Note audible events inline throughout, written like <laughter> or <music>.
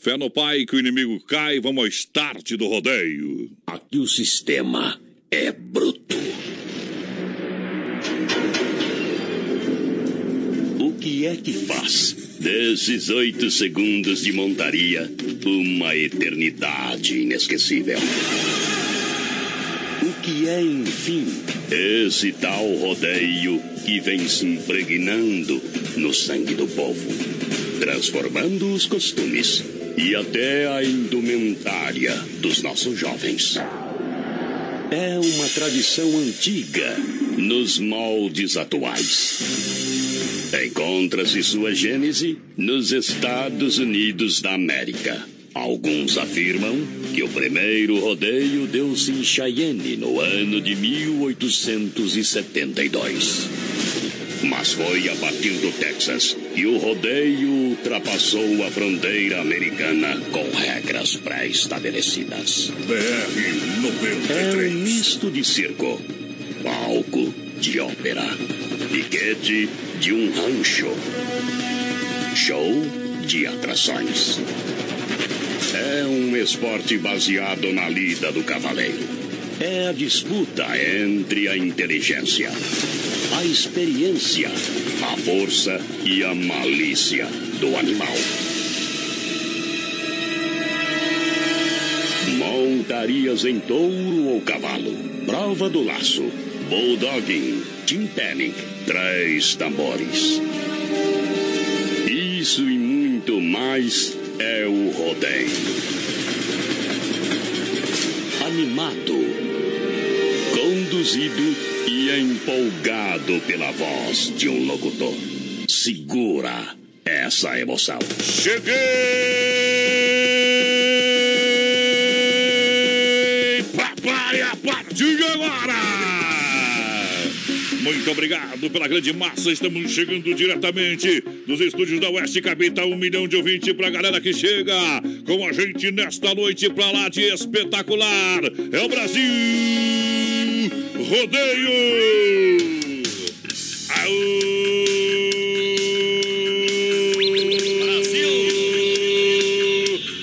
Fé no pai que o inimigo cai, vamos ao start do rodeio. Aqui o sistema é bruto. O que é que faz desses oito segundos de montaria uma eternidade inesquecível? O que é, enfim, esse tal rodeio que vem se impregnando no sangue do povo, transformando os costumes e até a indumentária dos nossos jovens? É uma tradição antiga nos moldes atuais. Encontra-se sua gênese nos Estados Unidos da América. Alguns afirmam que o primeiro rodeio deu-se em Cheyenne no ano de 1872. Mas foi a partir do Texas que o rodeio ultrapassou a fronteira americana com regras pré-estabelecidas. BR-93. É um misto de circo, palco de ópera, piquete de um rancho, show de atrações. É um esporte baseado na lida do cavaleiro. É a disputa entre a inteligência, a experiência, a força e a malícia do animal. Montarias em touro ou cavalo, prova do laço, bulldogging, timpanic, três tambores. Isso e muito mais é o rodeio. Animado, conduzido e empolgado pela voz de um locutor. Segura essa emoção. Cheguei! Papai, a partir agora! Muito obrigado pela grande massa. Estamos chegando diretamente dos estúdios da Oeste Capital. Um milhão de ouvintes pra galera que chega com a gente nesta noite pra lá de espetacular. É o Brasil! Rodeio! Brasil!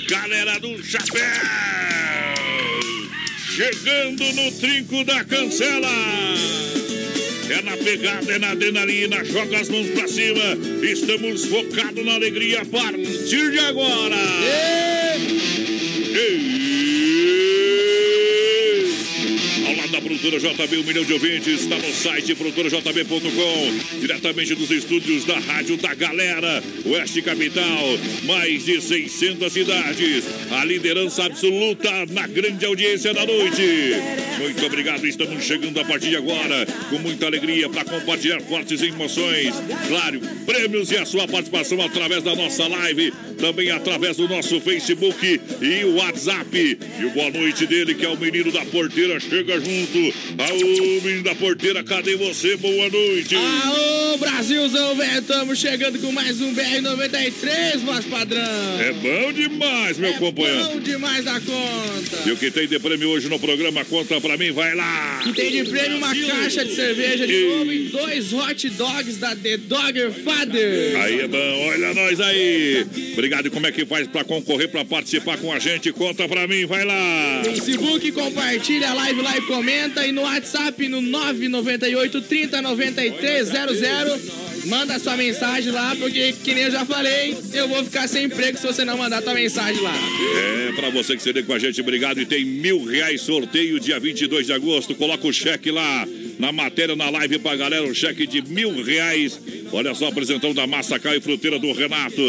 Galera do Chapéu! Chegando no trinco da cancela! É na pegada, é na adrenalina, joga as mãos pra cima. Estamos focados na alegria a partir de agora. Ei! Produtora JB, um milhão de ouvintes, está no site produtorajb.com, diretamente dos estúdios da Rádio da Galera, Oeste Capital, mais de 600 cidades, a liderança absoluta na grande audiência da noite. Muito obrigado, estamos chegando a partir de agora, com muita alegria para compartilhar fortes emoções, claro, prêmios e a sua participação através da nossa live, também através do nosso Facebook e o WhatsApp. E o boa noite dele, que é o menino da porteira, chega junto. Aô, menino da porteira, cadê você? Boa noite. Aô, Brasilzão, velho, estamos chegando com mais um BR-93, voz padrão. É bom demais, meu é companheiro. bom demais da conta. E o que tem de prêmio hoje no programa, conta pra mim, vai lá. E tem de prêmio uma caixa de cerveja de E- novo e dois hot dogs da The Dogger Father. Aí é bom, olha nós aí. Obrigado. E como é que faz pra concorrer, pra participar com a gente? Conta pra mim, vai lá. Facebook, compartilha a live lá e comenta. E no WhatsApp, no 998 30 93 00. Manda sua mensagem lá, porque, que nem eu já falei, eu vou ficar sem emprego se você não mandar tua mensagem lá. É, pra você que se com a gente, obrigado. E tem mil reais sorteio dia 22 de agosto. Coloca o cheque lá na matéria, na live pra galera. Um cheque de mil reais. Olha só, apresentando da Massacal e Fruteira do Renato.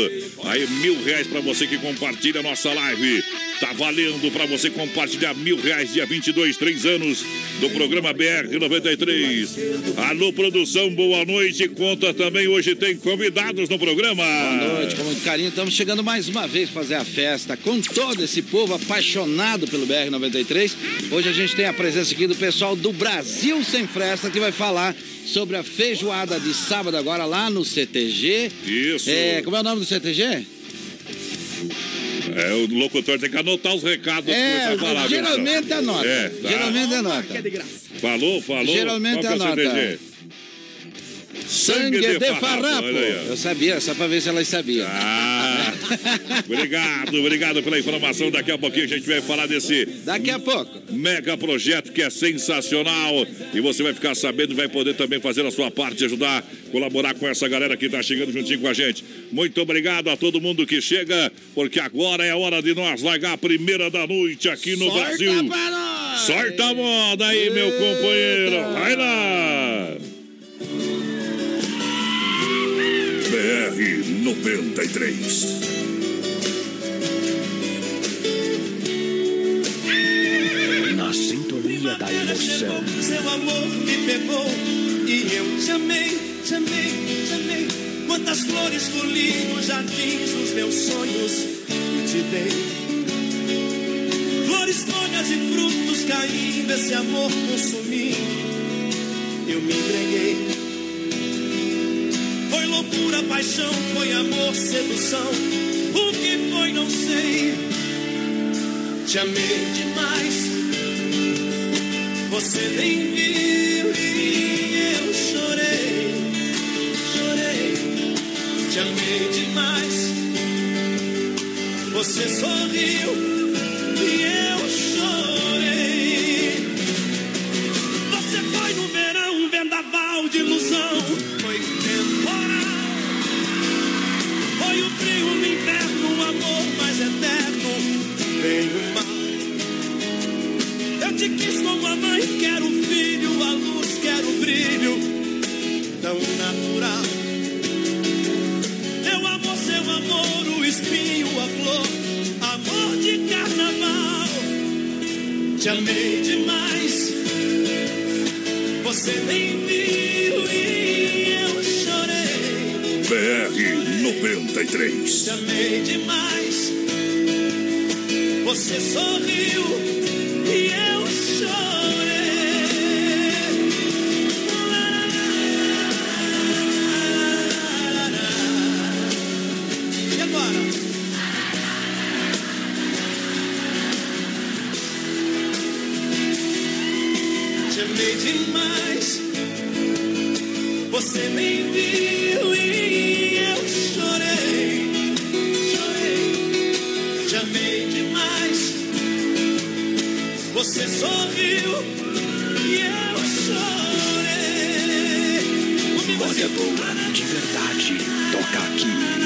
Aí, mil reais pra você que compartilha a nossa live. Tá valendo pra você compartilhar mil reais dia 22, três anos do programa BR 93. Alô, produção, boa noite. Conta também, hoje tem convidados no programa. Boa noite, com muito carinho. Estamos chegando mais uma vez fazer a festa com todo esse povo apaixonado pelo BR-93. Hoje a gente tem a presença aqui do pessoal do Brasil Sem Fresta que vai falar sobre a feijoada de sábado agora lá no CTG. Isso. É, como é o nome do CTG? É, o locutor tem que anotar os recados. É, a falar, geralmente anota. É, tá. Geralmente anota. de graça. Falou, falou. Geralmente é anota. Sangue de farrapo. Eu sabia, só pra ver se elas sabiam. Ah, obrigado, obrigado pela informação. Daqui a pouquinho a gente vai falar desse. Daqui a pouco. Mega projeto que é sensacional. E você vai ficar sabendo e vai poder também fazer a sua parte, ajudar, colaborar com essa galera que está chegando juntinho com a gente. Muito obrigado a todo mundo que chega, porque agora é hora de nós largar a primeira da noite aqui no Sorta Brasil. pra nós! Sorta a moda aí, meu companheiro. Vai lá! BR 93. Na sintonia da emoção. Seu amor me pegou e eu te amei, te amei, te amei. Quantas flores colhi nos jardins dos meus sonhos e te dei. Flores, folhas e frutos caindo, esse amor consumindo. Eu me entreguei. Loucura, paixão, foi amor, sedução. O que foi, não sei. Te amei demais. Você nem viu e eu chorei, chorei, te amei demais. Você sorriu e eu chorei. Te quis como a mãe, quero o filho, a luz, quero o brilho, tão natural. Meu amor, seu amor, o espinho, a flor, amor de carnaval. Te amei demais, você nem viu e eu chorei. BR 93. Te amei demais, você sorriu Você sorriu e eu chorei. Olha assim. boa, de verdade. Toca aqui.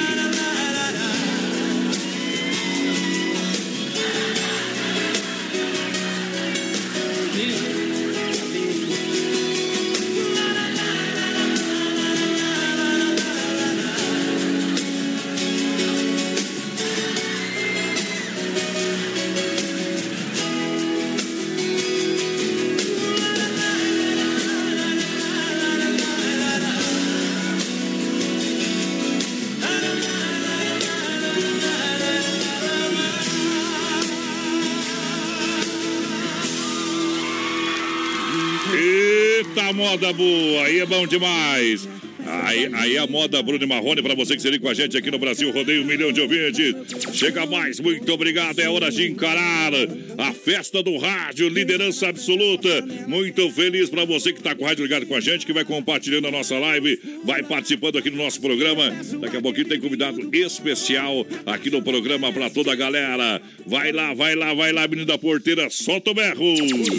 Bom demais! Aí, aí a moda Bruno Marrone para você que se liga com a gente aqui no Brasil, rodeio um milhão de ouvintes. Chega mais, muito obrigado. É hora de encarar a festa do rádio, liderança absoluta. Muito feliz para você que está com o rádio ligado com a gente, que vai compartilhando a nossa live, vai participando aqui no nosso programa. Daqui a pouquinho tem convidado especial aqui no programa para toda a galera. Vai lá, vai lá, vai lá, menino da porteira, solta o berro.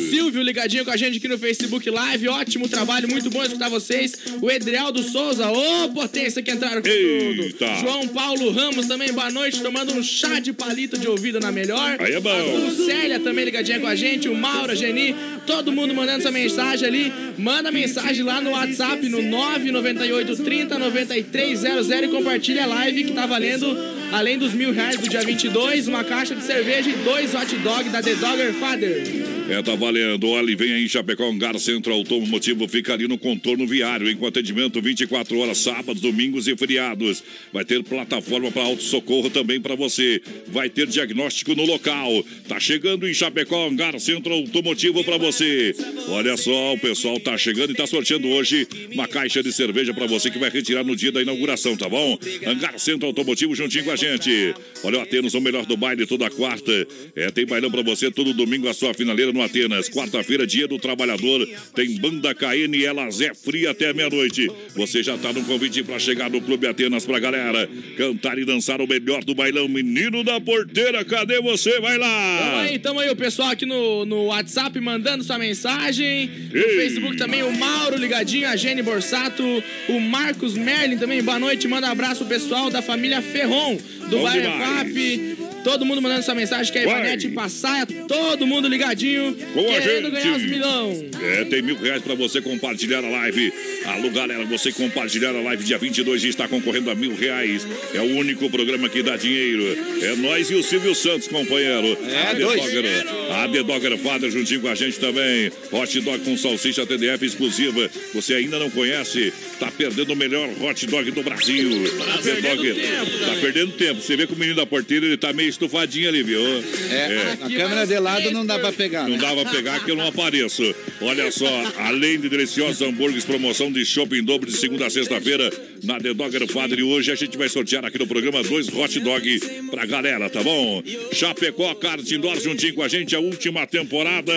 Silvio ligadinho com a gente aqui no Facebook Live. Ótimo trabalho, muito bom escutar vocês. O Edrialdo Souza, ô potência que entraram com Eita. tudo. João Paulo Ramos também, boa noite, tomando um chá de palito de ouvido na melhor. Aí é bom. A Lucélia também ligadinha com a gente, o Mauro, a Geni, todo mundo mandando essa mensagem ali. Manda mensagem lá no WhatsApp no 998 30 9300 e compartilha a live que tá valendo, além dos mil reais do dia 22, uma caixa de cerveja e dois hot dog da The Dogger Father. É, tá valendo. Olha, vem aí em Chapecó, Hangar Centro Automotivo, fica ali no contorno viário, em com atendimento 24 horas, sábados, domingos e feriados. Vai ter plataforma para auto-socorro também para você. Vai ter diagnóstico no local. Tá chegando em Chapecó, Hangar Centro Automotivo para você. Olha só, o pessoal tá chegando e tá sorteando hoje uma caixa de cerveja para você que vai retirar no dia da inauguração, tá bom? Hangar Centro Automotivo juntinho com a gente. Olha, o Atenos, o melhor do baile toda quarta. É, tem bailão para você todo domingo, a sua finaleira no no Atenas. Quarta-feira, dia do trabalhador, tem banda KN e ela Zé Fria até meia-noite. Você já tá no convite para chegar no Clube Atenas pra galera cantar e dançar o melhor do bailão. Menino da porteira, cadê você? Vai Tamo lá! aí, tamo aí, o pessoal aqui no, no WhatsApp mandando sua mensagem. No Ei. Facebook também, o Mauro ligadinho, a Jenny Borsato, o Marcos Merlin também, boa noite. Manda um abraço pessoal da família Ferron, do Bom. FAP. Todo mundo mandando sua mensagem, que é Vai. Ivanete Passaia, todo mundo ligadinho, Com a querendo gente. ganhar os milão. É, tem mil reais pra você compartilhar a live. Alô, galera, você compartilhar a live dia 22 e está concorrendo a mil reais. É o único programa que dá dinheiro. É nós e o Silvio Santos, companheiro. É, a dois. Dogger, a The Dogger Father juntinho com a gente também. Hot Dog com salsicha TDF exclusiva. Você ainda não conhece? Tá perdendo o melhor hot dog do Brasil. The Dogger. Tá perdendo tempo. Você vê que o menino da porteira, ele tá meio estufadinho ali, viu? É, a câmera de lado não dá pra pegar, Não né? dava pra pegar que eu não apareço. Olha só, além de deliciosos hambúrgueres, promoção de shopping em dobro de segunda a sexta-feira na The Dogger Father. E hoje a gente vai sortear aqui no programa dois hot dog pra galera, tá bom? Chapecó Kart Indoor juntinho com a gente, a última temporada.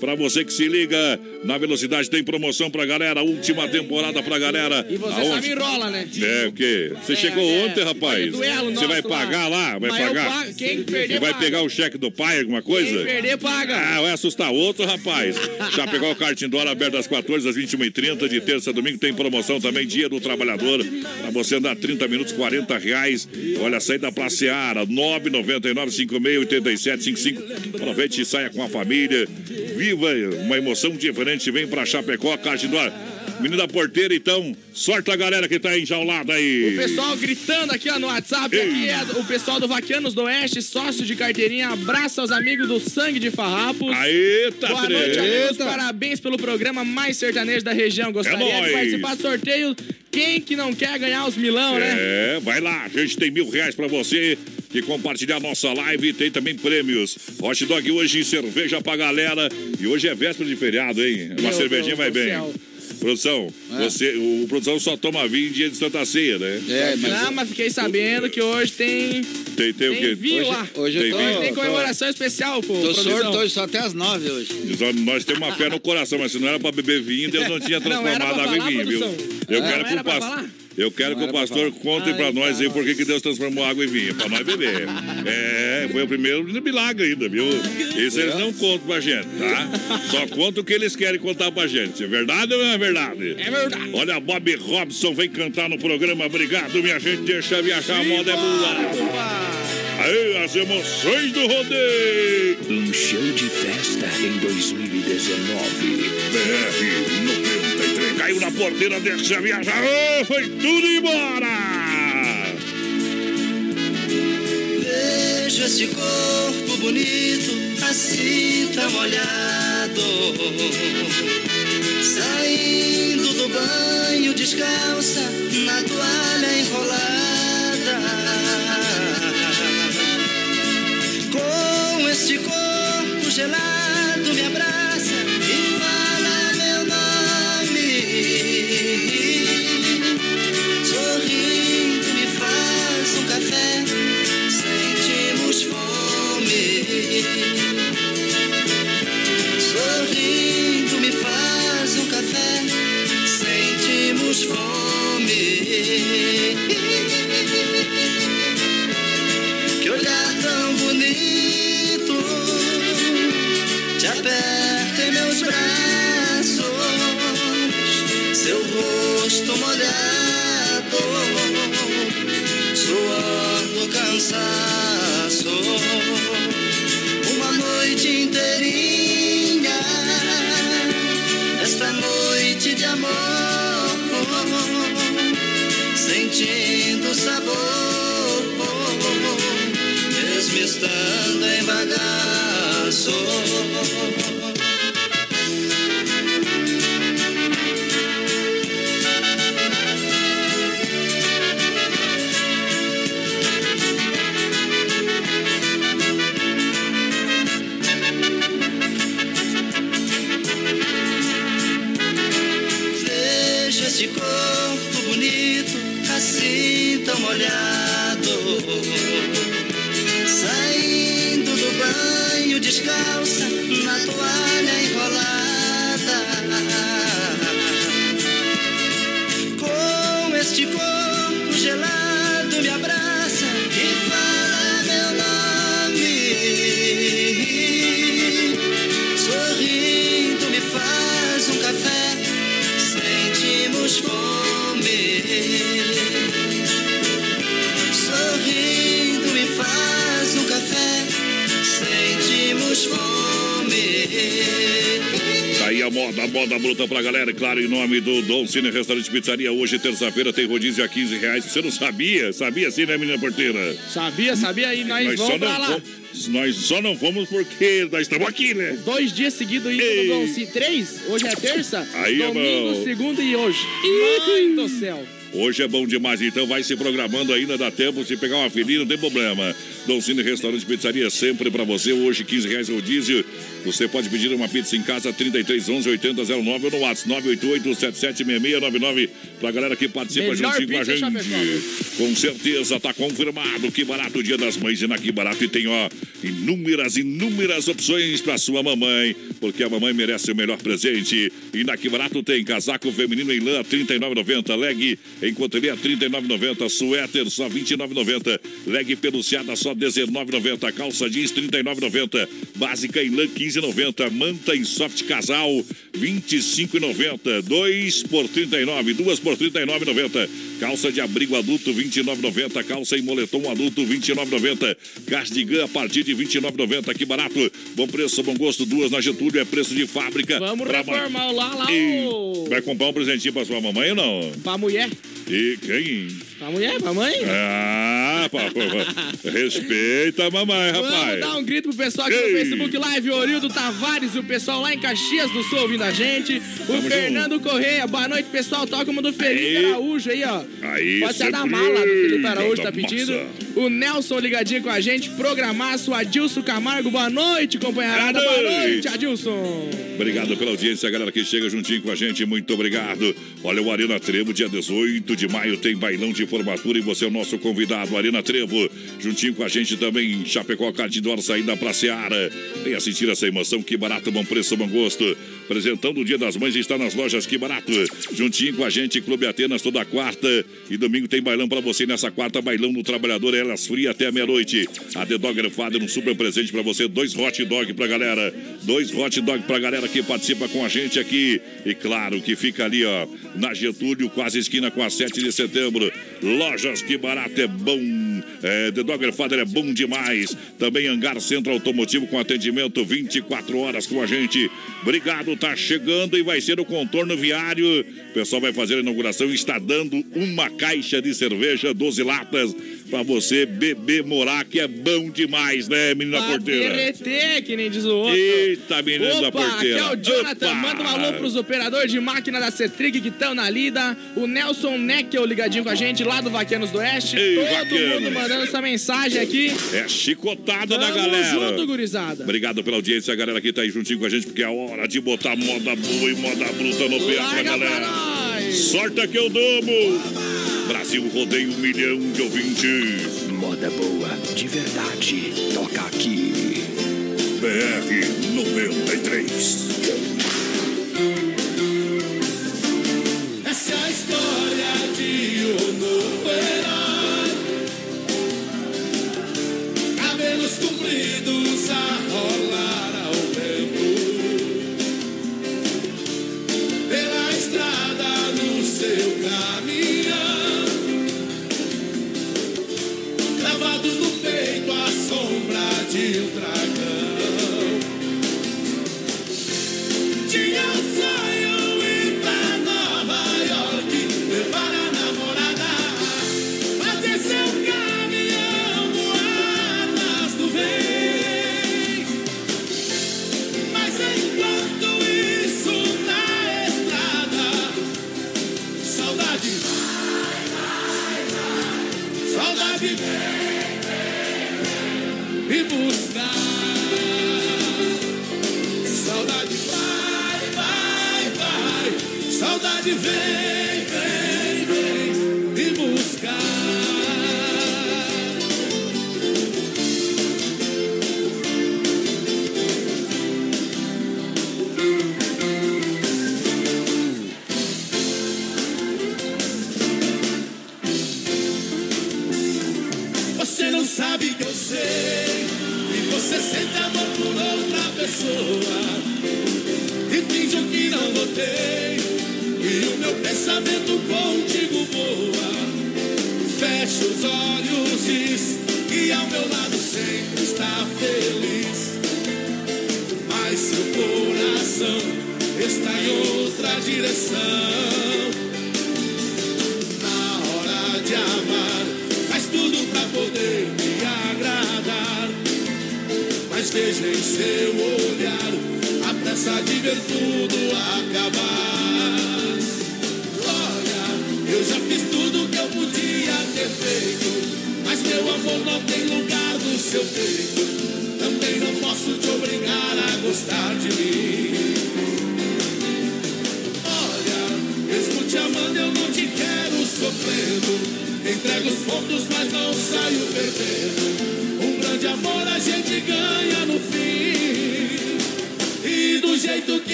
Pra você que se liga, na velocidade tem promoção pra galera, última temporada pra galera. E você Aonde? sabe enrola, né? É, o quê? Você É, chegou é. ontem, rapaz? Duelo Você vai pagar lá? Vai Mas eu pagar? Quem perder, E vai paga. pegar o cheque do pai, alguma coisa? Quem perder, paga. Ah, vai assustar outro, rapaz. Já pegou o kart indoor aberto das 14 às 21h30, de terça a domingo. Tem promoção também, Dia do Trabalhador. Pra você andar 30 minutos, 40 reais. Olha, saída pra Seara, 999-56-8755. Aproveite e saia com a família. Viva uma emoção diferente. Vem pra Chapecó, kart indoor. Menino da porteira, então, sorte a galera que tá enjaulada aí. O pessoal gritando aqui ó, no WhatsApp, aqui é o pessoal do Vaquianos do Oeste, sócio de carteirinha, abraça aos amigos do Sangue de Farrapos. Aê, tá Boa noite, amigos. Parabéns pelo programa mais sertanejo da região. Gostaria É de participar do sorteio. Quem que não quer ganhar os milão, né? É, vai lá, a gente tem mil reais pra você que compartilhar nossa live. Tem também prêmios. Hot dog hoje, cerveja pra galera. E hoje é véspera de feriado, hein? Uma Meu cervejinha Deus vai bem. céu. Produção, você, o produção só toma vinho em dia de Santa Ceia, né? É, mas Não, mas fiquei sabendo que hoje tem, Tem, tem o tem quê? vinho lá. hoje Tem tô, vinho. Tem tô, comemoração especial, pô. tô produção. sorto hoje só até as nove hoje. Nós- Nós temos uma fé no coração, mas se não era pra beber vinho, Deus não tinha Não transformado pra água em vinho, viu? Eu Não quero que era o pra pastor. Eu quero Não que o pastor conte pra nós aí por que que Deus transformou água em vinho, pra nós beber. É, foi o primeiro milagre ainda, viu? Isso eles não contam pra gente, tá? Só contam o que eles querem contar pra gente. É verdade ou não é verdade? É verdade. Olha, Bob Robson vem cantar no programa. Obrigado, minha gente. Deixa viajar, a moda é boa. Aí, as emoções do rodeio. Um show de festa em 2019. BR 93. Caiu na porteira, deixa viajar. Ô, foi tudo embora. Vejo esse corpo bonito, assim tão molhado. Saindo do banho descalça, na toalha enrolada. Com este corpo gelado, me abraça sentimos fome. Que olhar tão bonito, te aperta em meus braços, seu rosto molhado, sentindo sabor, mesmo estando em bagaço. Bruta pra galera. Claro, em nome do Dom Cine Restaurante Pizzaria. Hoje, terça-feira, tem rodízio a 15 reais. Você não sabia? Sabia sim, né, menina porteira? Sabia, sabia? E nós, Nós vamos pra lá. fomos, nós só não fomos porque nós estamos aqui, né? Dois dias seguidos indo Ei. no Dom Cine. Três? Hoje é terça? Aí Domingo, bom. segunda e hoje. Mãe do céu. Hoje é bom demais, então vai se programando ainda, dá tempo. Se pegar uma filhinha, não tem problema. Dom Cine Restaurante Pizzaria, sempre pra você. Hoje, 15 reais rodízio. Você pode pedir uma pizza em casa, 3311 8009 ou no WhatsApp 988 para a galera que participa Melhor com a gente. Com certeza, tá confirmado. Que barato, Dia das Mães e na Que Barato. E tem, ó, inúmeras, inúmeras opções para sua mamãe, porque a mamãe merece o melhor presente. E na Que Barato tem casaco feminino em lã, 39,90. Leg em a 39,90. Suéter, só 29,90. Leg peluciada, só 19,90. Calça jeans, 39,90. Básica em lã, 23,90. Manta em soft casal, 25,90. 2 por 39, 2 por 39,90. Calça de abrigo adulto, 29,90. Calça e moletom adulto, 29,90. Gás de GAN a partir de 29,90. Que barato. Bom preço, bom gosto. Duas na Getúlio, é preço de fábrica. Vamos pra reformar o lá, lá. E... Vai comprar um presentinho pra sua mamãe ou não? Pra mulher. E quem? Pra mulher, pra mãe. Ah, pá, pá. respeita a mamãe, Vamos rapaz. dar um grito pro pessoal aqui Ei. no Facebook Live, Orildo Tavares e o pessoal lá em Caxias do Sul ouvindo a gente. O Fernando Correia, boa noite, pessoal. Toca uma do Felipe Aí. Araújo aí, ó. Aí, Pode ser da mala do Felipe Araújo, tá pedindo. massa. O Nelson ligadinho com a gente. Programaço, Adilson Camargo, boa noite, companheirada. Boa noite, Adilson. Obrigado pela audiência, galera que chega juntinho com a gente. Muito obrigado. Olha, o Arena Trevo, dia 18 de maio, tem bailão de formatura e você é o nosso convidado. Arena Trevo, juntinho com a gente também em Chapecó, Cardidor, saída pra Seara. Venha assistir essa emoção. Que barato, bom preço, bom gosto. Apresentando o Dia das Mães está nas lojas Que Barato. Juntinho com a gente, Clube Atenas, toda quarta e domingo tem bailão pra você. Nessa quarta, bailão no Trabalhador, elas fria até meia-noite. A The Dogger Father, um super presente pra você. Dois hot dog pra galera. Dois hot dog pra galera que participa com a gente aqui. E claro que fica ali, ó, na Getúlio, quase esquina com a 7 de setembro. Lojas Que Barato é bom. É, The Dogger Father é bom demais. Também Hangar Centro Automotivo com atendimento 24 horas com a gente. Obrigado, tá chegando e vai ser o contorno viário. O pessoal vai fazer a inauguração e está dando uma caixa de cerveja, 12 latas, pra você beber, morar, que é bom demais, né, menina Pra porteira? derreter, que nem diz o outro. Eita, menina da Opa, aqui porteira. é o Jonathan. Opa! Manda um alô pros operadores de máquina da Cetrig que estão na lida. O Nelson Neckel ligadinho com a gente lá do Vaquenos do Oeste. Ei, Todo Vaquenos. mundo mandando essa mensagem aqui. É chicotada da Tamo galera. junto, gurizada. Obrigado pela audiência, a galera que tá aí juntinho com a gente, porque é hora de botar moda boa e moda bruta no pé pra Larga pra galera. nós. Sorte que eu domo. Brasil rodeia um milhão de ouvintes. Moda boa, de verdade. Toca aqui. BR 93.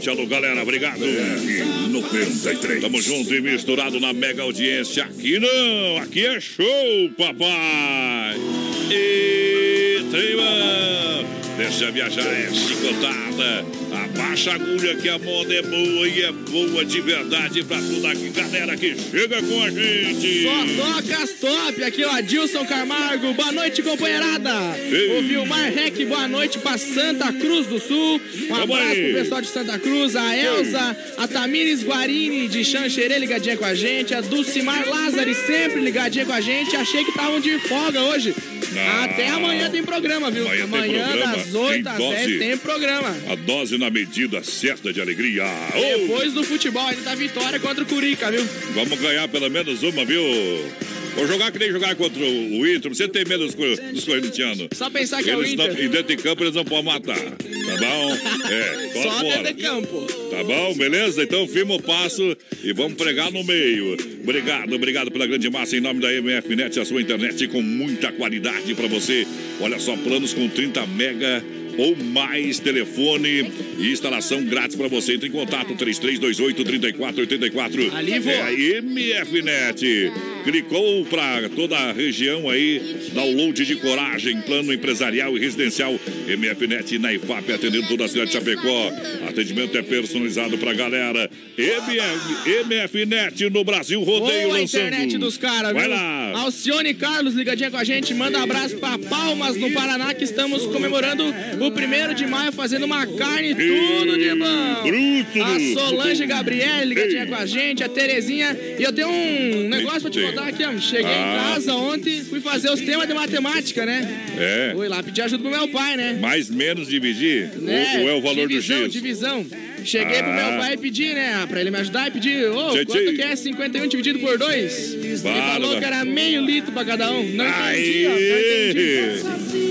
Gente. Alô, galera, obrigado. BR 93. Tamo junto e misturado na mega audiência. Aqui não, aqui é show, papai. E trema, deixa viajar, é chicotada. Abaixa a agulha que a moda é boa e é boa de verdade pra toda a galera que chega com a gente. Só toca as top. Aqui, ó, Adilson Camargo. Boa noite, companheirada. Ei. O Vilmar Rec, boa noite pra Santa Cruz do Sul. Um abraço aí. pro pessoal de Santa Cruz. A Elza, a Tamires Guarini de Xanxerê ligadinha com a gente. A Dulcimar Lázari sempre ligadinha com a gente. Achei que estavam de folga hoje. Não. Até amanhã tem programa, viu? Amanhã tem programa. das 8 Tem às dose. 10 tem programa. A dose na medida certa de alegria. Ô, Depois do futebol, ainda tá vitória contra o Curica, viu? Vamos ganhar pelo menos uma, viu? Vou jogar que nem jogar contra o Inter. Você tem medo dos, dos corintianos. Só pensar que é o Eles não, Inter. e dentro de campo eles não podem matar. Tá bom? É, só, Só fora. campo. Tá bom, beleza? Então firma o passo e vamos pregar no meio. Obrigado, obrigado pela grande massa em nome da MF Net, a sua internet com muita qualidade para você. Olha só, planos com 30 mega ou mais telefone e instalação grátis para você. Entre em contato 3328 3484. Ali vou. É a MF Net. Clicou para toda a região aí, download de coragem, plano empresarial e residencial. MF Net na IFAP atendendo toda a cidade de Chapecó. Atendimento é personalizado pra galera. MF, MF Net no Brasil Rodeio Boa lançando. internet dos caras, Vai viu? lá. Alcione Carlos ligadinha com a gente. Manda um abraço pra Palmas, no Paraná, que estamos comemorando o primeiro de maio, fazendo uma carne tudo de bom. Bruto. A Solange Gabriele ligadinha com a gente, a Terezinha. E eu tenho um negócio pra te contar aqui, ó. Cheguei Ah. em casa ontem, fui fazer os temas de matemática, né? É. Fui lá pedir ajuda pro meu pai, né? Mais menos dividir? né? Ou, ou é o valor divisão, do X? Divisão. Cheguei pro Ah. meu pai e pedi, né? Pra ele me ajudar e pedir, ô, Tchê, quanto tchê. que é 51 dividido por 2? Ele falou que era meio litro pra cada um. Não entendi, ó, não entendi.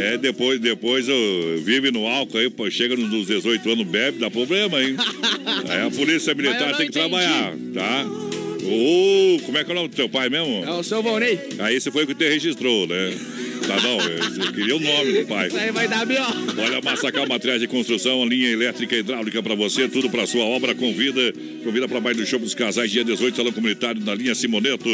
É, depois, depois eu vive no álcool aí, pô, chega nos 18 anos, bebe, dá problema, hein? <laughs> Aí a polícia militar tem que entendi. trabalhar, tá? Ô, como é que é o nome do teu pai mesmo? É o seu Volney. Aí esse foi o que te registrou, né? Tá bom, eu queria o nome do pai. Isso aí vai dar B.O. Olha, Massacal Materiais de Construção, linha elétrica e hidráulica para você, tudo para sua obra. Convida, convida para mais do show dos casais, dia 18, salão comunitário na linha Simoneto.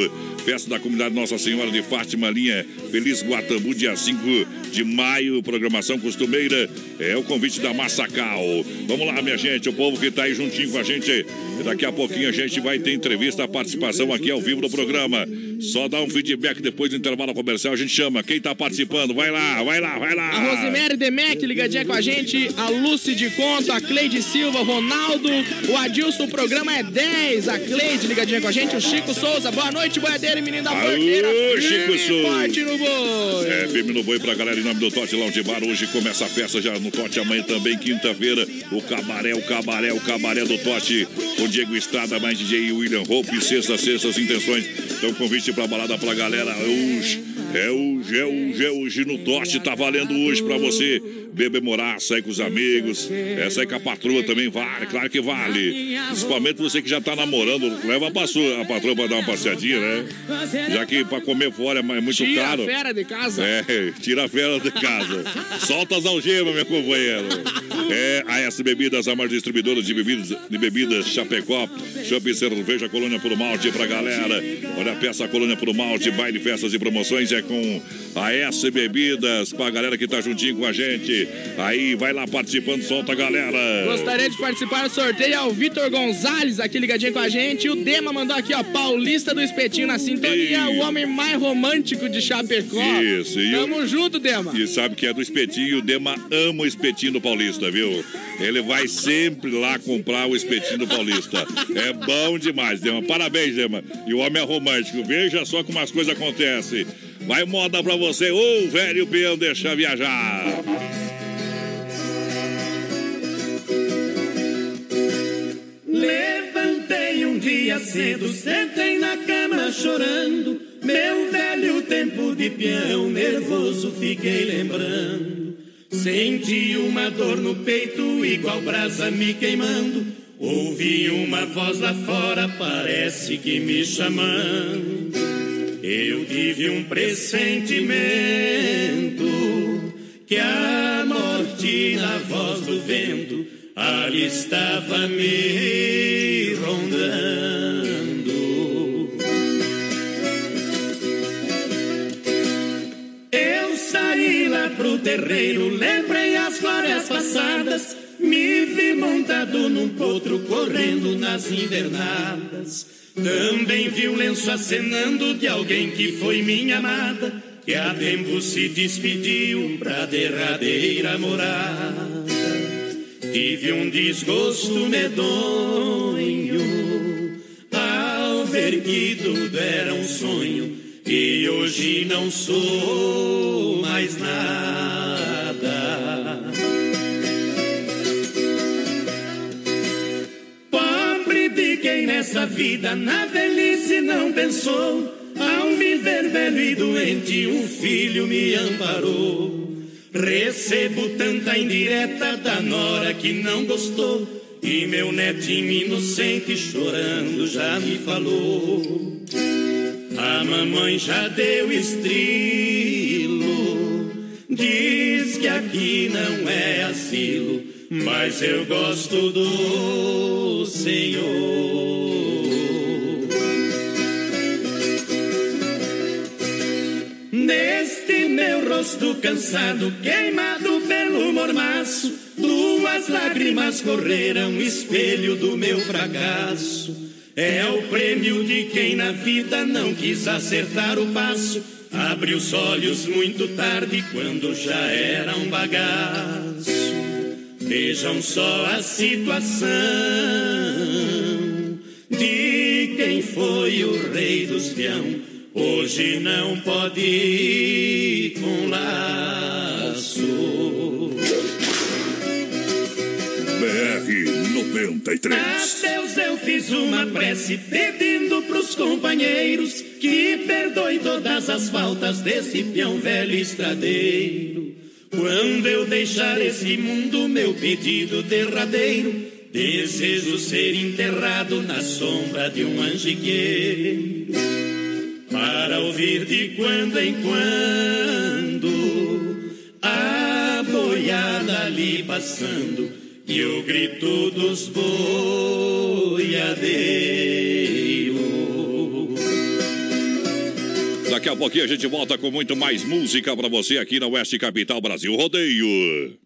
Festa da comunidade Nossa Senhora de Fátima, linha Feliz Guatambu, dia 5 de maio. Programação costumeira é o convite da Massacal. Vamos lá, minha gente, o povo que tá aí juntinho com a gente. Daqui a pouquinho a gente vai ter entrevista, a participação aqui ao vivo do programa. Só dá um feedback depois do intervalo comercial, a gente chama. Quem tá participando, vai lá, vai lá, vai lá. A Rosemary Demec ligadinha com a gente. A Lucy de Conto, a Cleide Silva, Ronaldo. O Adilson, o programa é 10. A Cleide ligadinha com a gente. O Chico Souza. Boa noite, boiadeiro e menino da Alô, porteira. Chico Firme e Souza. Forte no boi. É, firme no boi pra galera em nome do Tote Lounge Bar. Hoje começa a festa já no Tote, amanhã também, quinta-feira. O cabaré, o cabaré, o cabaré do Tote. Com Diego Estrada, mais DJ William Hope. Sexta, sexta, as intenções. Então, convite pra balada pra galera. Hoje, é hoje, é hoje, é hoje no Tote. Tá valendo hoje pra você. Beber, morar, sair com os amigos. É, sair com a patroa também vale, claro que vale. Principalmente você que já tá namorando, leva a patroa, a patroa pra dar uma passeadinha, né? Já que pra comer fora é muito Tira caro. a fera de casa. É, <laughs> tira a fera de casa. Solta as algemas, meu companheiro. É a S Bebidas, a maior distribuidora de bebidas, de bebidas Chapecó. Chopp Cerveja Colônia por Malte pra galera. Olha a peça Colônia por Malte, baile, festas e promoções é com a S Bebidas, pra galera que tá juntinho com a gente. Aí vai lá participando, solta a galera. Gostaria de participar do sorteio é o Vitor Gonzalez, aqui ligadinho com a gente. E o Dema mandou aqui, ó, Paulista do Espetinho na sintonia, o homem mais romântico de Chapecó. Isso, e Tamo eu- junto, Dema. E sabe que é do espetinho, o Dema ama o espetinho do Paulista, viu? Ele vai sempre lá comprar o espetinho do Paulista. <laughs> É bom demais, Dema. Parabéns, Dema. E o homem é romântico. Veja só como as coisas acontecem. Vai moda pra você, ô velho peão, deixa viajar. Levantei um dia cedo, sentei na cama chorando. Meu velho tempo de peão, nervoso fiquei lembrando. Senti uma dor no peito, igual brasa me queimando. Ouvi uma voz lá fora, parece que me chamando. Eu tive um pressentimento que a morte na voz do vento ali estava me rondando. Eu saí lá pro terreiro, lembrei as glórias passadas, me vi montado num potro correndo nas invernadas. Também vi o lenço acenando de alguém que foi minha amada, que há tempo se despediu pra derradeira morada. Tive um desgosto medonho ao ver que tudo era um sonho e hoje não sou mais nada. Vida na velhice não pensou. Ao me ver velho e doente, um filho me amparou. Recebo tanta indireta da nora que não gostou. E meu netinho inocente chorando já me falou. A mamãe já deu estrilo. Diz que aqui não é asilo, mas eu gosto do Senhor. Neste meu rosto cansado, queimado pelo mormaço, duas lágrimas correram, espelho do meu fracasso. É o prêmio de quem na vida não quis acertar o passo. Abre os olhos muito tarde, quando já era um bagaço. Vejam só a situação de quem foi o rei dos peão. Hoje não pode ir com laço. BR 93. A Deus eu fiz uma prece pedindo pros companheiros que perdoem todas as faltas desse peão velho estradeiro. Quando eu deixar esse mundo, meu pedido derradeiro, desejo ser enterrado na sombra de um manjigueiro. Para ouvir de quando em quando a boiada ali passando e o grito dos boiadeiros. Daqui a pouquinho a gente volta com muito mais música pra você aqui na Oeste Capital Brasil Rodeio.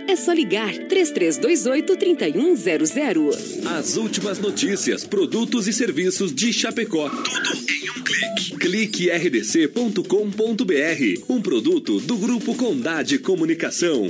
É só ligar 3328-3100. As últimas notícias, produtos e serviços de Chapecó. Tudo em um clique. Clique rdc.com.br. Um produto do Grupo Condade Comunicação.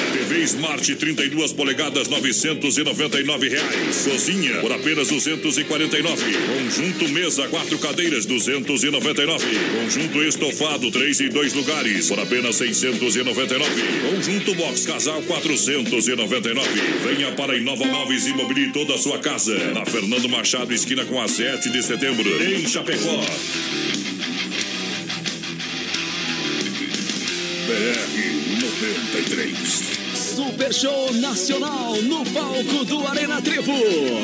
TV Smart 32 polegadas, 999 reais. Cozinha, por apenas R$ 249. Conjunto mesa, quatro cadeiras, R$ 299. Conjunto estofado, três e dois lugares, por apenas R$ 699. Conjunto box casal, R$ 499. Venha para Inova Móveis e mobile toda a sua casa. Na Fernando Machado, esquina com a 7 de setembro, em Chapecó. BR 93. Super Show Nacional no palco do Arena Trevo.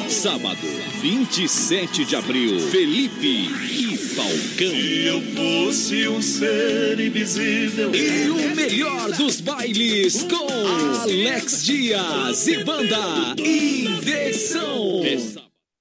Sábado, 27 de abril. Felipe e Falcão. Se eu fosse um ser invisível. E o melhor dos bailes com Alex Dias e banda Inversão.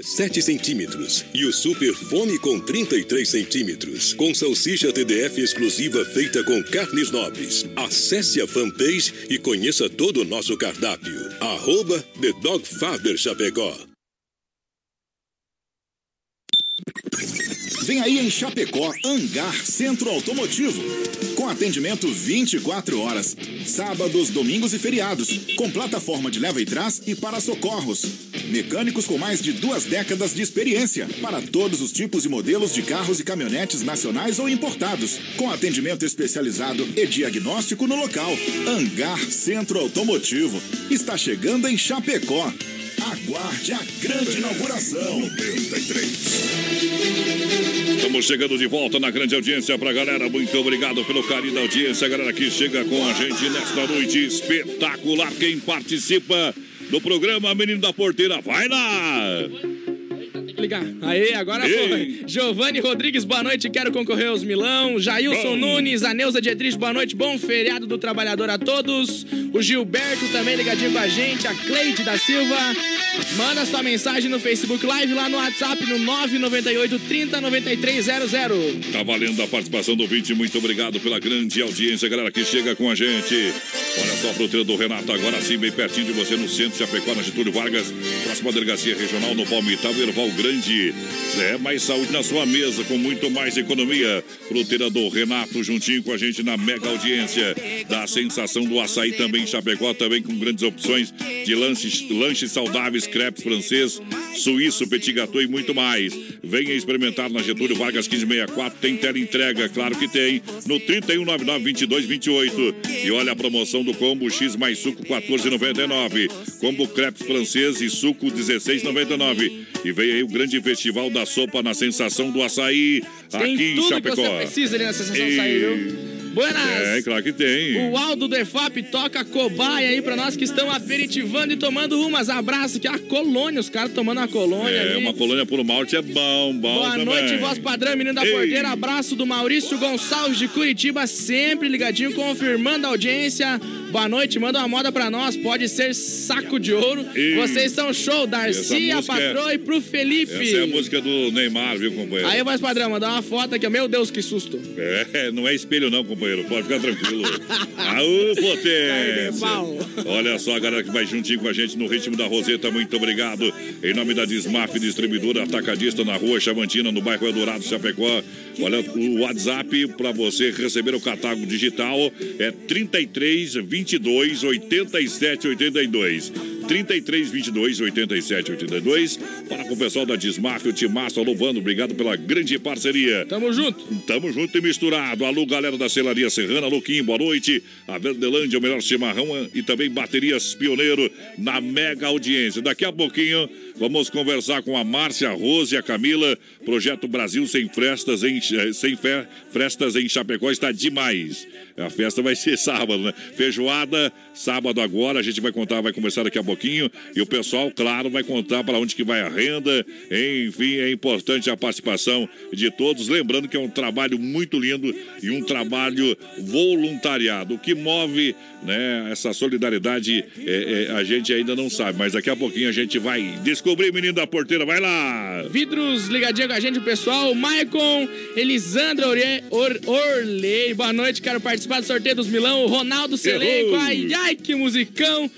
Sete centímetros e o Super Fome com 33 centímetros, com salsicha TDF exclusiva feita com carnes nobres. Acesse a fanpage e conheça todo o nosso cardápio. Arroba The Dog Father Chapecó. Vem aí em Chapecó, Hangar Centro Automotivo. Com atendimento 24 horas, sábados, domingos e feriados, com plataforma de leva e trás e para socorros. Mecânicos com mais de duas décadas de experiência para todos os tipos e modelos de carros e caminhonetes nacionais ou importados, com atendimento especializado e diagnóstico no local. Hangar Centro Automotivo está chegando em Chapecó. Aguarde a grande inauguração. 93. Estamos chegando de volta na grande audiência pra galera. Muito obrigado pelo carinho da audiência. Galera que chega com a gente nesta noite espetacular. Quem participa do programa Menino da Porteira, vai lá! Ligar. Aí, agora foi. Giovanni Rodrigues, boa noite, quero concorrer aos Milão. Jailson Bom. Nunes, a Neuza Dietrich, boa noite, bom feriado do trabalhador a todos. O Gilberto também ligadinho com a gente, a Cleide da Silva. Manda sua mensagem no Facebook Live, lá no WhatsApp, no 998 30 9300. Tá valendo a participação do ouvinte. Muito obrigado pela grande audiência, galera que chega com a gente. Olha só a fruteira do Renato, agora sim, bem pertinho de você, no centro de Chapecó, na Getúlio Vargas, próxima delegacia regional no Palmital, Erval Grande. É, mais saúde na sua mesa, com muito mais economia. Fruteira do Renato, juntinho com a gente na mega audiência. Da sensação do açaí também em Chapecó, também com grandes opções de lanches, lanches saudáveis, crepes francês, suíço, petit gâteau e muito mais. Venha experimentar na Getúlio Vargas 1564. Tem tela entrega, claro que tem. No 3199-2228. E olha a promoção do combo X mais suco 14,99. Combo crepes francês e suco 16,99. E vem aí o grande festival da sopa na sensação do açaí Tem aqui em tudo que Chapecó. você precisa ali na sensação E- sair, viu? Buenas! É, claro que tem. O Aldo do EFAP toca cobaia aí pra nós que estão aperitivando e tomando umas. Abraço que a colônia, os caras tomando a colônia É, ali. uma colônia por malte é bom, bom Boa também. noite, voz padrão, menino da Ei. porteira. Abraço do Maurício Gonçalves de Curitiba, sempre ligadinho, confirmando a audiência. Boa noite, manda uma moda pra nós, pode ser saco de ouro. Ei. Vocês são show, Darcy, a é- patroa e pro Felipe. Essa é a música do Neymar, viu, companheiro? Aí, voz padrão, mandar uma foto aqui, meu Deus, que susto. É, não é espelho não, companheiro. Pode ficar tranquilo. <laughs> Aô, potência! Olha só a galera que vai juntinho com a gente no ritmo da Roseta. Muito obrigado. Em nome da Desmaf Distribuidora Atacadista na rua Chavantina, no bairro Eldorado, Chapecó. Olha, o WhatsApp para você receber o catálogo digital é 33 22 87 82. 33 22 87 82. Para com o pessoal da Desmaf, o Timaço, alô, Vando, obrigado pela grande parceria. Tamo junto. Tamo junto e misturado. Alô, galera da Celaria Serrana, alô, Kim, boa noite. A Verdelândia, o melhor chimarrão e também baterias Pioneiro na mega audiência. Daqui a pouquinho vamos conversar com a Márcia, a Rose e a Camila. Projeto Brasil sem frestas em, eh, sem fé, frestas em Chapecó está demais. A festa vai ser sábado, né? Feijoada, sábado agora. A gente vai contar, vai conversar daqui a pouquinho. E o pessoal, claro, vai contar para onde que vai a renda. Enfim, é importante a participação de todos. Lembrando que é um trabalho muito lindo e um trabalho voluntariado. O que move né, essa solidariedade é, é, a gente ainda não sabe. Mas daqui a pouquinho a gente vai descobrir, menino da porteira. Vai lá! Vidros ligadinho com a gente, o pessoal. Maicon, Elisandra Orle, Or, Orley. Boa noite, quero participar do sorteio dos Milão. Ronaldo Seleico. Ai, ai, que musicão.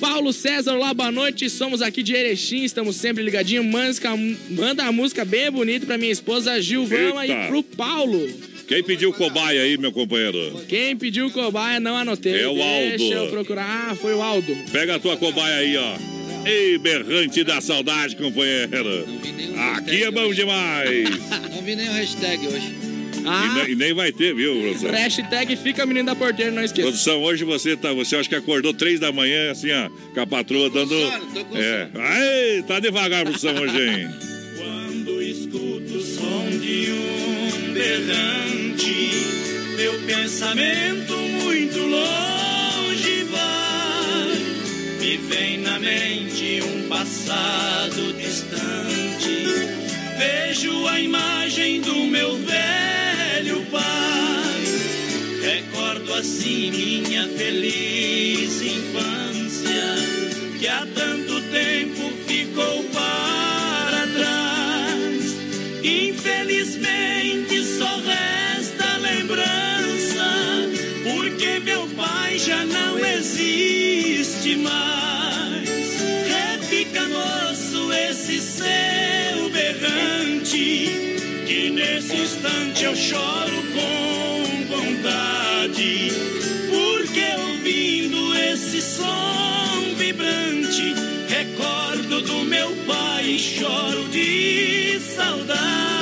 Paulo César, olá, boa noite. Somos aqui de Erechim, estamos sempre ligadinhos. Manda, manda uma música bem bonita pra minha esposa Gilvama Eita. e pro Paulo. Quem pediu cobaia aí, meu companheiro? Quem pediu cobaia, não anotei. É o Aldo. Deixa eu procurar. Ah, foi o Aldo. Pega a tua cobaia aí, ó. Ei, berrante da saudade, companheiro. Aqui é bom demais. <laughs> Não vi nem o hashtag hoje. E, Ah, ne- e nem vai ter, viu, produção? hashtag fica menino da porteira, não esqueça. Produção, hoje você tá, você acho que acordou três da manhã, assim, ó, com a patroa dando. sono, tô com é. Ai, tá devagar, produção, hoje, hein? Quando escuto o som de um berrante, meu pensamento muito longe vai. Me vem na mente um passado distante. Vejo a imagem do meu velho pai. Recordo assim minha feliz infância, que há tanto tempo ficou para trás. Infelizmente só resta lembrança, porque meu pai já não existe mais. Nesse instante eu choro com vontade, porque ouvindo esse som vibrante, recordo do meu pai e choro de saudade.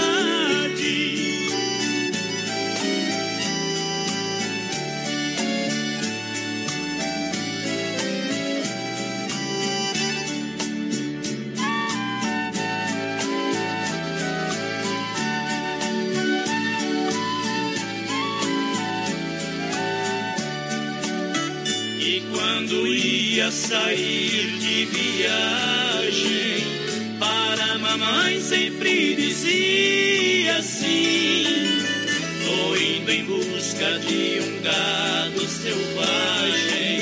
Sair de viagem, para mamãe sempre dizia assim: Tô indo em busca de um gado selvagem.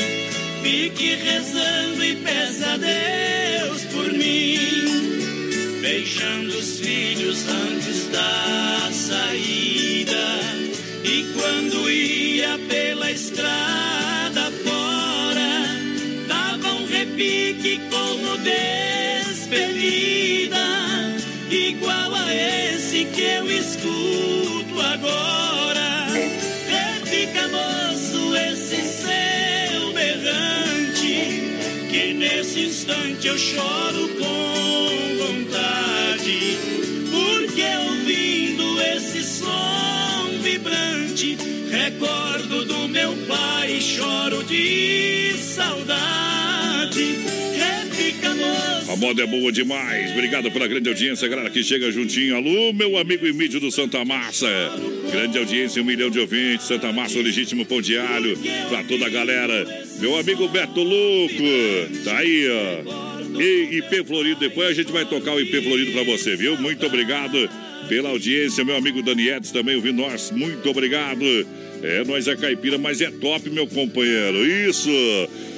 Fique rezando e peça a Deus por mim, beijando os filhos antes da despedida, igual a esse que eu escuto agora. Repica, moço, esse seu berrante, que nesse instante eu choro com vontade, porque ouvindo esse som vibrante, recordo do meu pai e choro de A moda é boa demais. Obrigado pela grande audiência, galera que chega juntinho. Alô, meu amigo Emílio do Santa Massa. Grande audiência, um milhão de ouvintes. Santa Massa, o legítimo pão de alho. Pra toda a galera. Meu amigo Beto Louco. Tá aí, ó. E IP Florido. Depois a gente vai tocar o IP Florido pra você, viu? Muito obrigado pela audiência. Meu amigo Danietes também ouvindo nós. Muito obrigado. É, nós é caipira, mas é top, meu companheiro. Isso!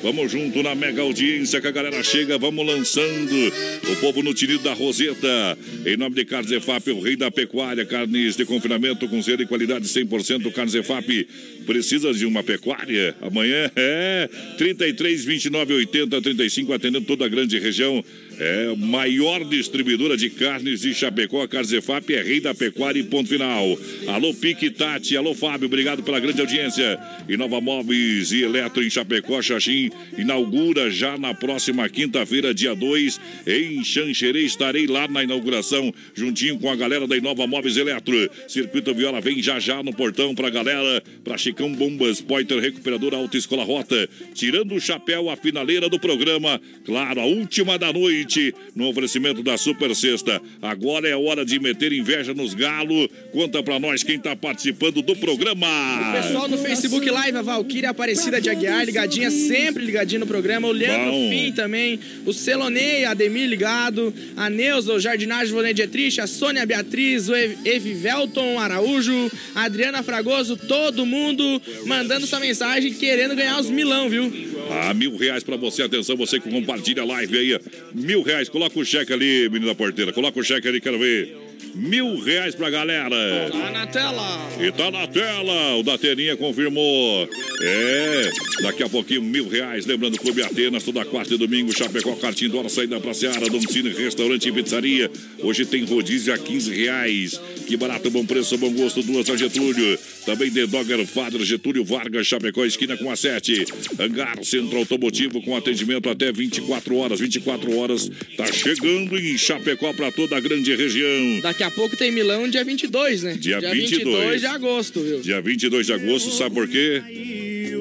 Vamos junto na mega audiência que a galera chega, vamos lançando o povo no tinido da Roseta. Em nome de Carnes EFAP, o rei da pecuária, carnes de confinamento com zero e qualidade 100%. Carnes EFAP, precisa de uma pecuária? Amanhã é 33, 29, 80, 35, atendendo toda a grande região. É maior distribuidora de carnes de Chapecó. A Carnes EFAP é rei da pecuária e ponto final. Alô, Pique Tati. Alô, Fábio. Obrigado pela grande audiência. E Nova Móveis e Eletro em Chapecó, Xaxim. inaugura já na próxima quinta-feira, dia 2, em Xanxerê. Estarei lá na inauguração, juntinho com a galera da Inova Móveis Eletro. Circuito Viola vem já já no portão pra galera, pra Chicão Bombas, Poiter Recuperadora Autoescola Rota. Tirando o chapéu, a finaleira do programa. Claro, a última da noite, no oferecimento da Super Sexta. Agora é hora de meter inveja nos galos. Conta pra nós quem tá participando do programa. O pessoal no Facebook Live, a Valquíria Aparecida de Aguiar, ligadinha, sempre ligadinha no programa. O Leandro Bom. Fim também. O Celonei, Ademir ligado. A Neuza, o Jardinagem Volney Dietrich, a Sônia Beatriz, o Ev- Evivelton Araújo, a Adriana Fragoso, todo mundo mandando sua mensagem querendo ganhar os milão, viu? Ah, mil reais pra você. Atenção, você que compartilha a live aí. Mil reais. Coloca o cheque ali, menina porteira. Coloca o cheque ali, quero ver. Mil reais pra galera. Tá na tela. E tá na tela, o Dateninha confirmou. É, daqui a pouquinho, mil reais. Lembrando, Clube Atenas, toda quarta e domingo, Chapecó, Cartinho Dora, saída pra Seara, domicílio, restaurante e pizzaria. Hoje tem rodízio a 15 reais. Que barato, bom preço, bom gosto, duas na Getúlio. Também The Dogger Father, Getúlio Vargas, Chapecó, esquina com a 7. Hangar Centro Automotivo com atendimento até 24 horas. 24 horas, tá chegando em Chapecó pra toda a grande região. Daqui a pouco tem milão dia 22, né? Dia 22. de agosto, viu? Dia 22 de agosto, sabe por quê?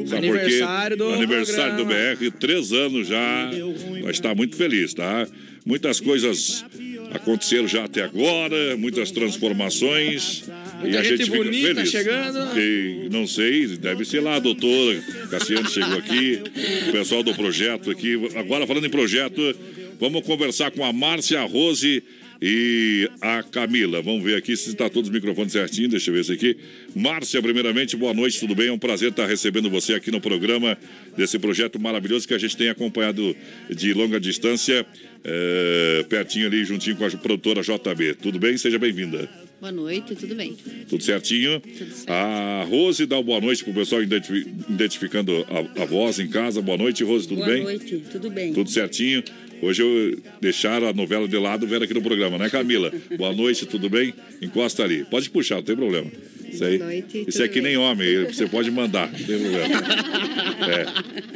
Sabe por quê? Aniversário do Aniversário do programa. BR, três anos já. Vai estar muito feliz, tá? Muitas coisas aconteceram já até agora, muitas transformações. Muita gente bonita chegando. E não sei, deve ser lá a doutora Cassiano chegou aqui, o pessoal do projeto aqui. Agora, falando em projeto, vamos conversar com a Márcia, a Rose e a Camila. Vamos ver aqui se está todos os microfones certinho. Deixa eu ver isso aqui. Márcia, primeiramente, boa noite, tudo bem? É um prazer estar recebendo você aqui no programa desse projeto maravilhoso que a gente tem acompanhado de longa distância, eh, pertinho ali, juntinho com a produtora JB. Tudo bem? Seja bem-vinda. Boa noite, tudo bem? Tudo certinho? A Rose dá uma boa noite pro pessoal identifi- identificando a, a voz em casa. Boa noite, Rose, tudo Boa bem? noite, tudo bem. Tudo certinho. Hoje eu deixar a novela de lado ver aqui no programa, né, Camila? Boa noite, tudo bem? Encosta ali. Pode puxar, não tem problema. Isso aí. Boa noite, Isso é que bem. nem homem, você pode mandar, não tem problema. <laughs> É.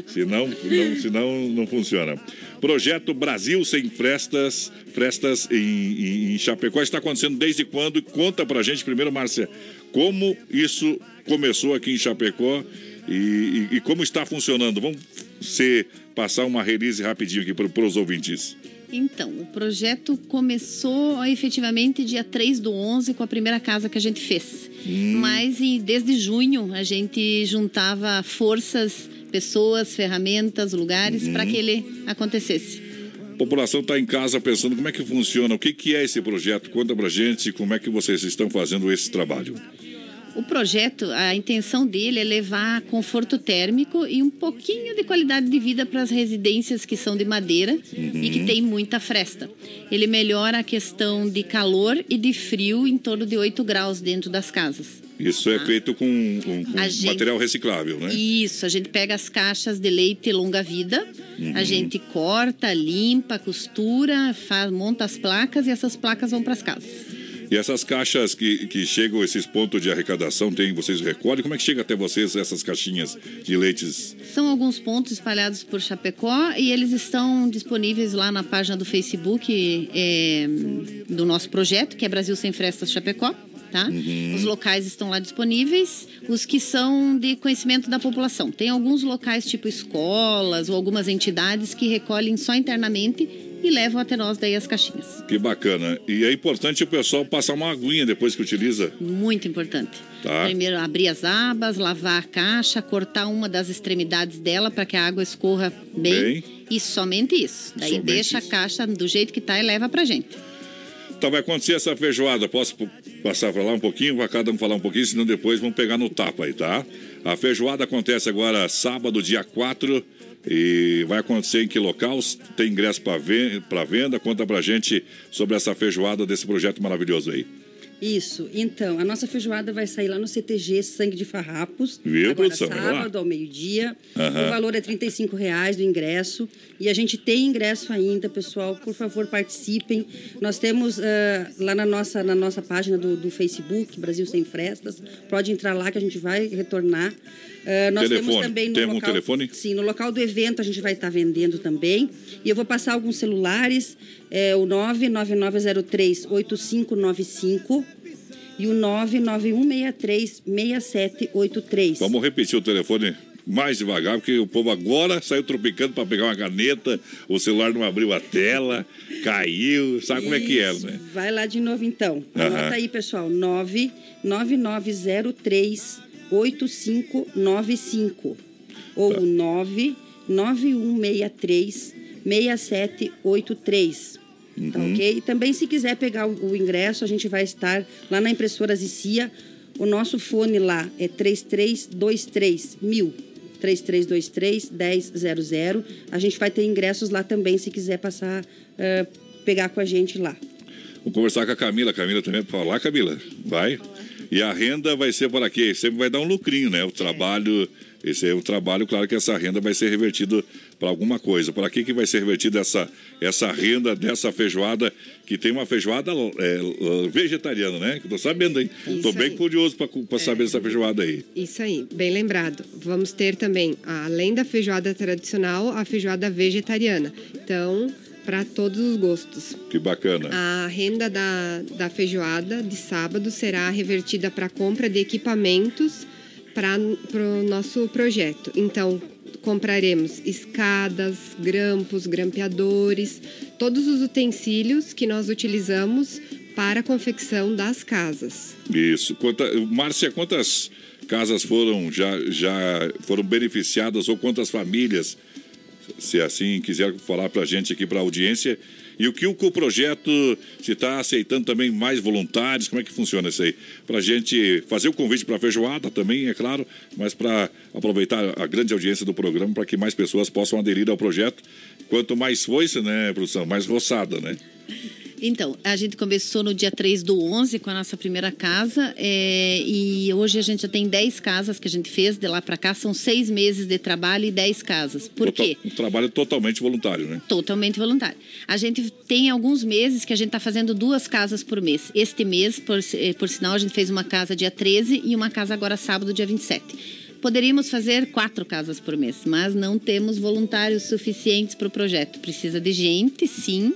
Senão, não, senão não funciona. Projeto Brasil Sem Frestas, Frestas em, em, em Chapecó está acontecendo desde quando? E Conta pra gente primeiro, Márcia, como isso começou aqui em Chapecó e, e- e como está funcionando. Vamos ser, passar uma release rapidinho aqui para os ouvintes. Então, o projeto começou efetivamente dia 3 do 11 com a primeira casa que a gente fez. Mas em- desde junho a gente juntava forças, pessoas, ferramentas, lugares para que ele acontecesse. A população está em casa pensando como é que funciona, o que, que é esse projeto. Conta pra gente como é que vocês estão fazendo esse trabalho. O projeto, a intenção dele é levar conforto térmico e um pouquinho de qualidade de vida para as residências que são de madeira e que tem muita fresta. Ele melhora a questão de calor e de frio em torno de 8 graus dentro das casas. Isso é feito com, com- com gente- material reciclável, né? Isso, a gente pega as caixas de leite longa-vida, Uhum. a gente corta, limpa, costura, faz, monta as placas e essas placas vão para as casas. E essas caixas que, que chegam, esses pontos de arrecadação, tem, vocês recolhem? Como é que chega até vocês essas caixinhas de leites? São alguns pontos espalhados por Chapecó e eles estão disponíveis lá na página do Facebook é, do nosso projeto, que é Brasil Sem Frestas Chapecó. Tá? Os locais estão lá disponíveis, os que são de conhecimento da população. Tem alguns locais, tipo escolas ou algumas entidades, que recolhem só internamente e levam até nós daí as caixinhas. Que bacana. E é importante o pessoal passar uma aguinha depois que utiliza. Muito importante. Tá. Primeiro abrir as abas, lavar a caixa, cortar uma das extremidades dela para que a água escorra bem. Bem. E somente isso. Daí Somente deixa a caixa do jeito que tá e leva pra gente. Então vai acontecer essa feijoada. Posso passar para lá um pouquinho? Vai cada um falar um pouquinho, senão depois vamos pegar no tapa aí, tá? A feijoada acontece agora sábado, dia 4. E vai acontecer em que local? Tem ingresso para venda? Conta pra gente sobre essa feijoada desse projeto maravilhoso aí. Isso. Então, a nossa feijoada vai sair lá no CTG Sangue de Farrapos. Viu, agora, produção? Sábado, ao meio-dia. Aham. O valor é 35 reais do ingresso. E a gente tem ingresso ainda, pessoal. Por favor, participem. Nós temos ah, lá na nossa, na nossa página do, do Facebook, Brasil Sem Frestas. Pode entrar lá que a gente vai retornar. Ah, nós Telefone. temos também no Tem local, telefone? Sim, no local do evento a gente vai estar vendendo também. E eu vou passar alguns celulares, é, o 99903-8595 e o 99163-6783. Vamos repetir o telefone mais devagar, porque o povo agora saiu tropicando para pegar uma caneta, o celular não abriu a tela, caiu, sabe como é que é, Isso. né? Vai lá de novo então. Anota aí, pessoal. 99903 8595 ou Tá. 99163 6783. Tá Uhum. ok? E também, se quiser pegar o, o ingresso, a gente vai estar lá na impressora Zicia. O nosso fone lá é 3323 mil. 3323 1000. A gente vai ter ingressos lá também, se quiser passar, eh, pegar com a gente lá. Vou conversar com a Camila. Camila também para falar, Camila. Vai. E a renda vai ser para quê? Sempre vai dar um lucrinho, né? O trabalho, esse é um trabalho, claro que essa renda vai ser revertida para alguma coisa. Para que que vai ser revertida essa essa renda dessa feijoada que tem uma feijoada é, vegetariana, né? Que eu tô sabendo, hein? Isso tô bem aí. curioso para saber dessa feijoada aí. Isso aí, bem lembrado. Vamos ter também, além da feijoada tradicional, a feijoada vegetariana. Então, para todos os gostos. Que bacana. A renda da, da feijoada de sábado será revertida para compra de equipamentos para o nosso projeto. Então, compraremos escadas, grampos, grampeadores, todos os utensílios que nós utilizamos para a confecção das casas. Isso. Quanta, Márcia, quantas casas foram já, já foram beneficiadas ou quantas famílias, se assim quiser falar para a gente aqui, para a audiência, e o que o projeto se está aceitando também mais voluntários, como é que funciona isso aí? Para a gente fazer o convite para a feijoada também, é claro, mas para aproveitar a grande audiência do programa para que mais pessoas possam aderir ao projeto. Quanto mais foice, né, produção? Mais roçada, né? Então, a gente começou no dia 3 do 11 com a nossa primeira casa é, e hoje a gente já tem 10 casas que a gente fez de lá para cá. São seis meses de trabalho e 10 casas. Por Total- quê? Um trabalho totalmente voluntário, né? Totalmente voluntário. A gente tem alguns meses que a gente está fazendo duas casas por mês. Este mês, por, eh, por sinal, a gente fez uma casa dia 13 e uma casa agora sábado, dia 27. Poderíamos fazer quatro casas por mês, mas não temos voluntários suficientes para o projeto. Precisa de gente, sim,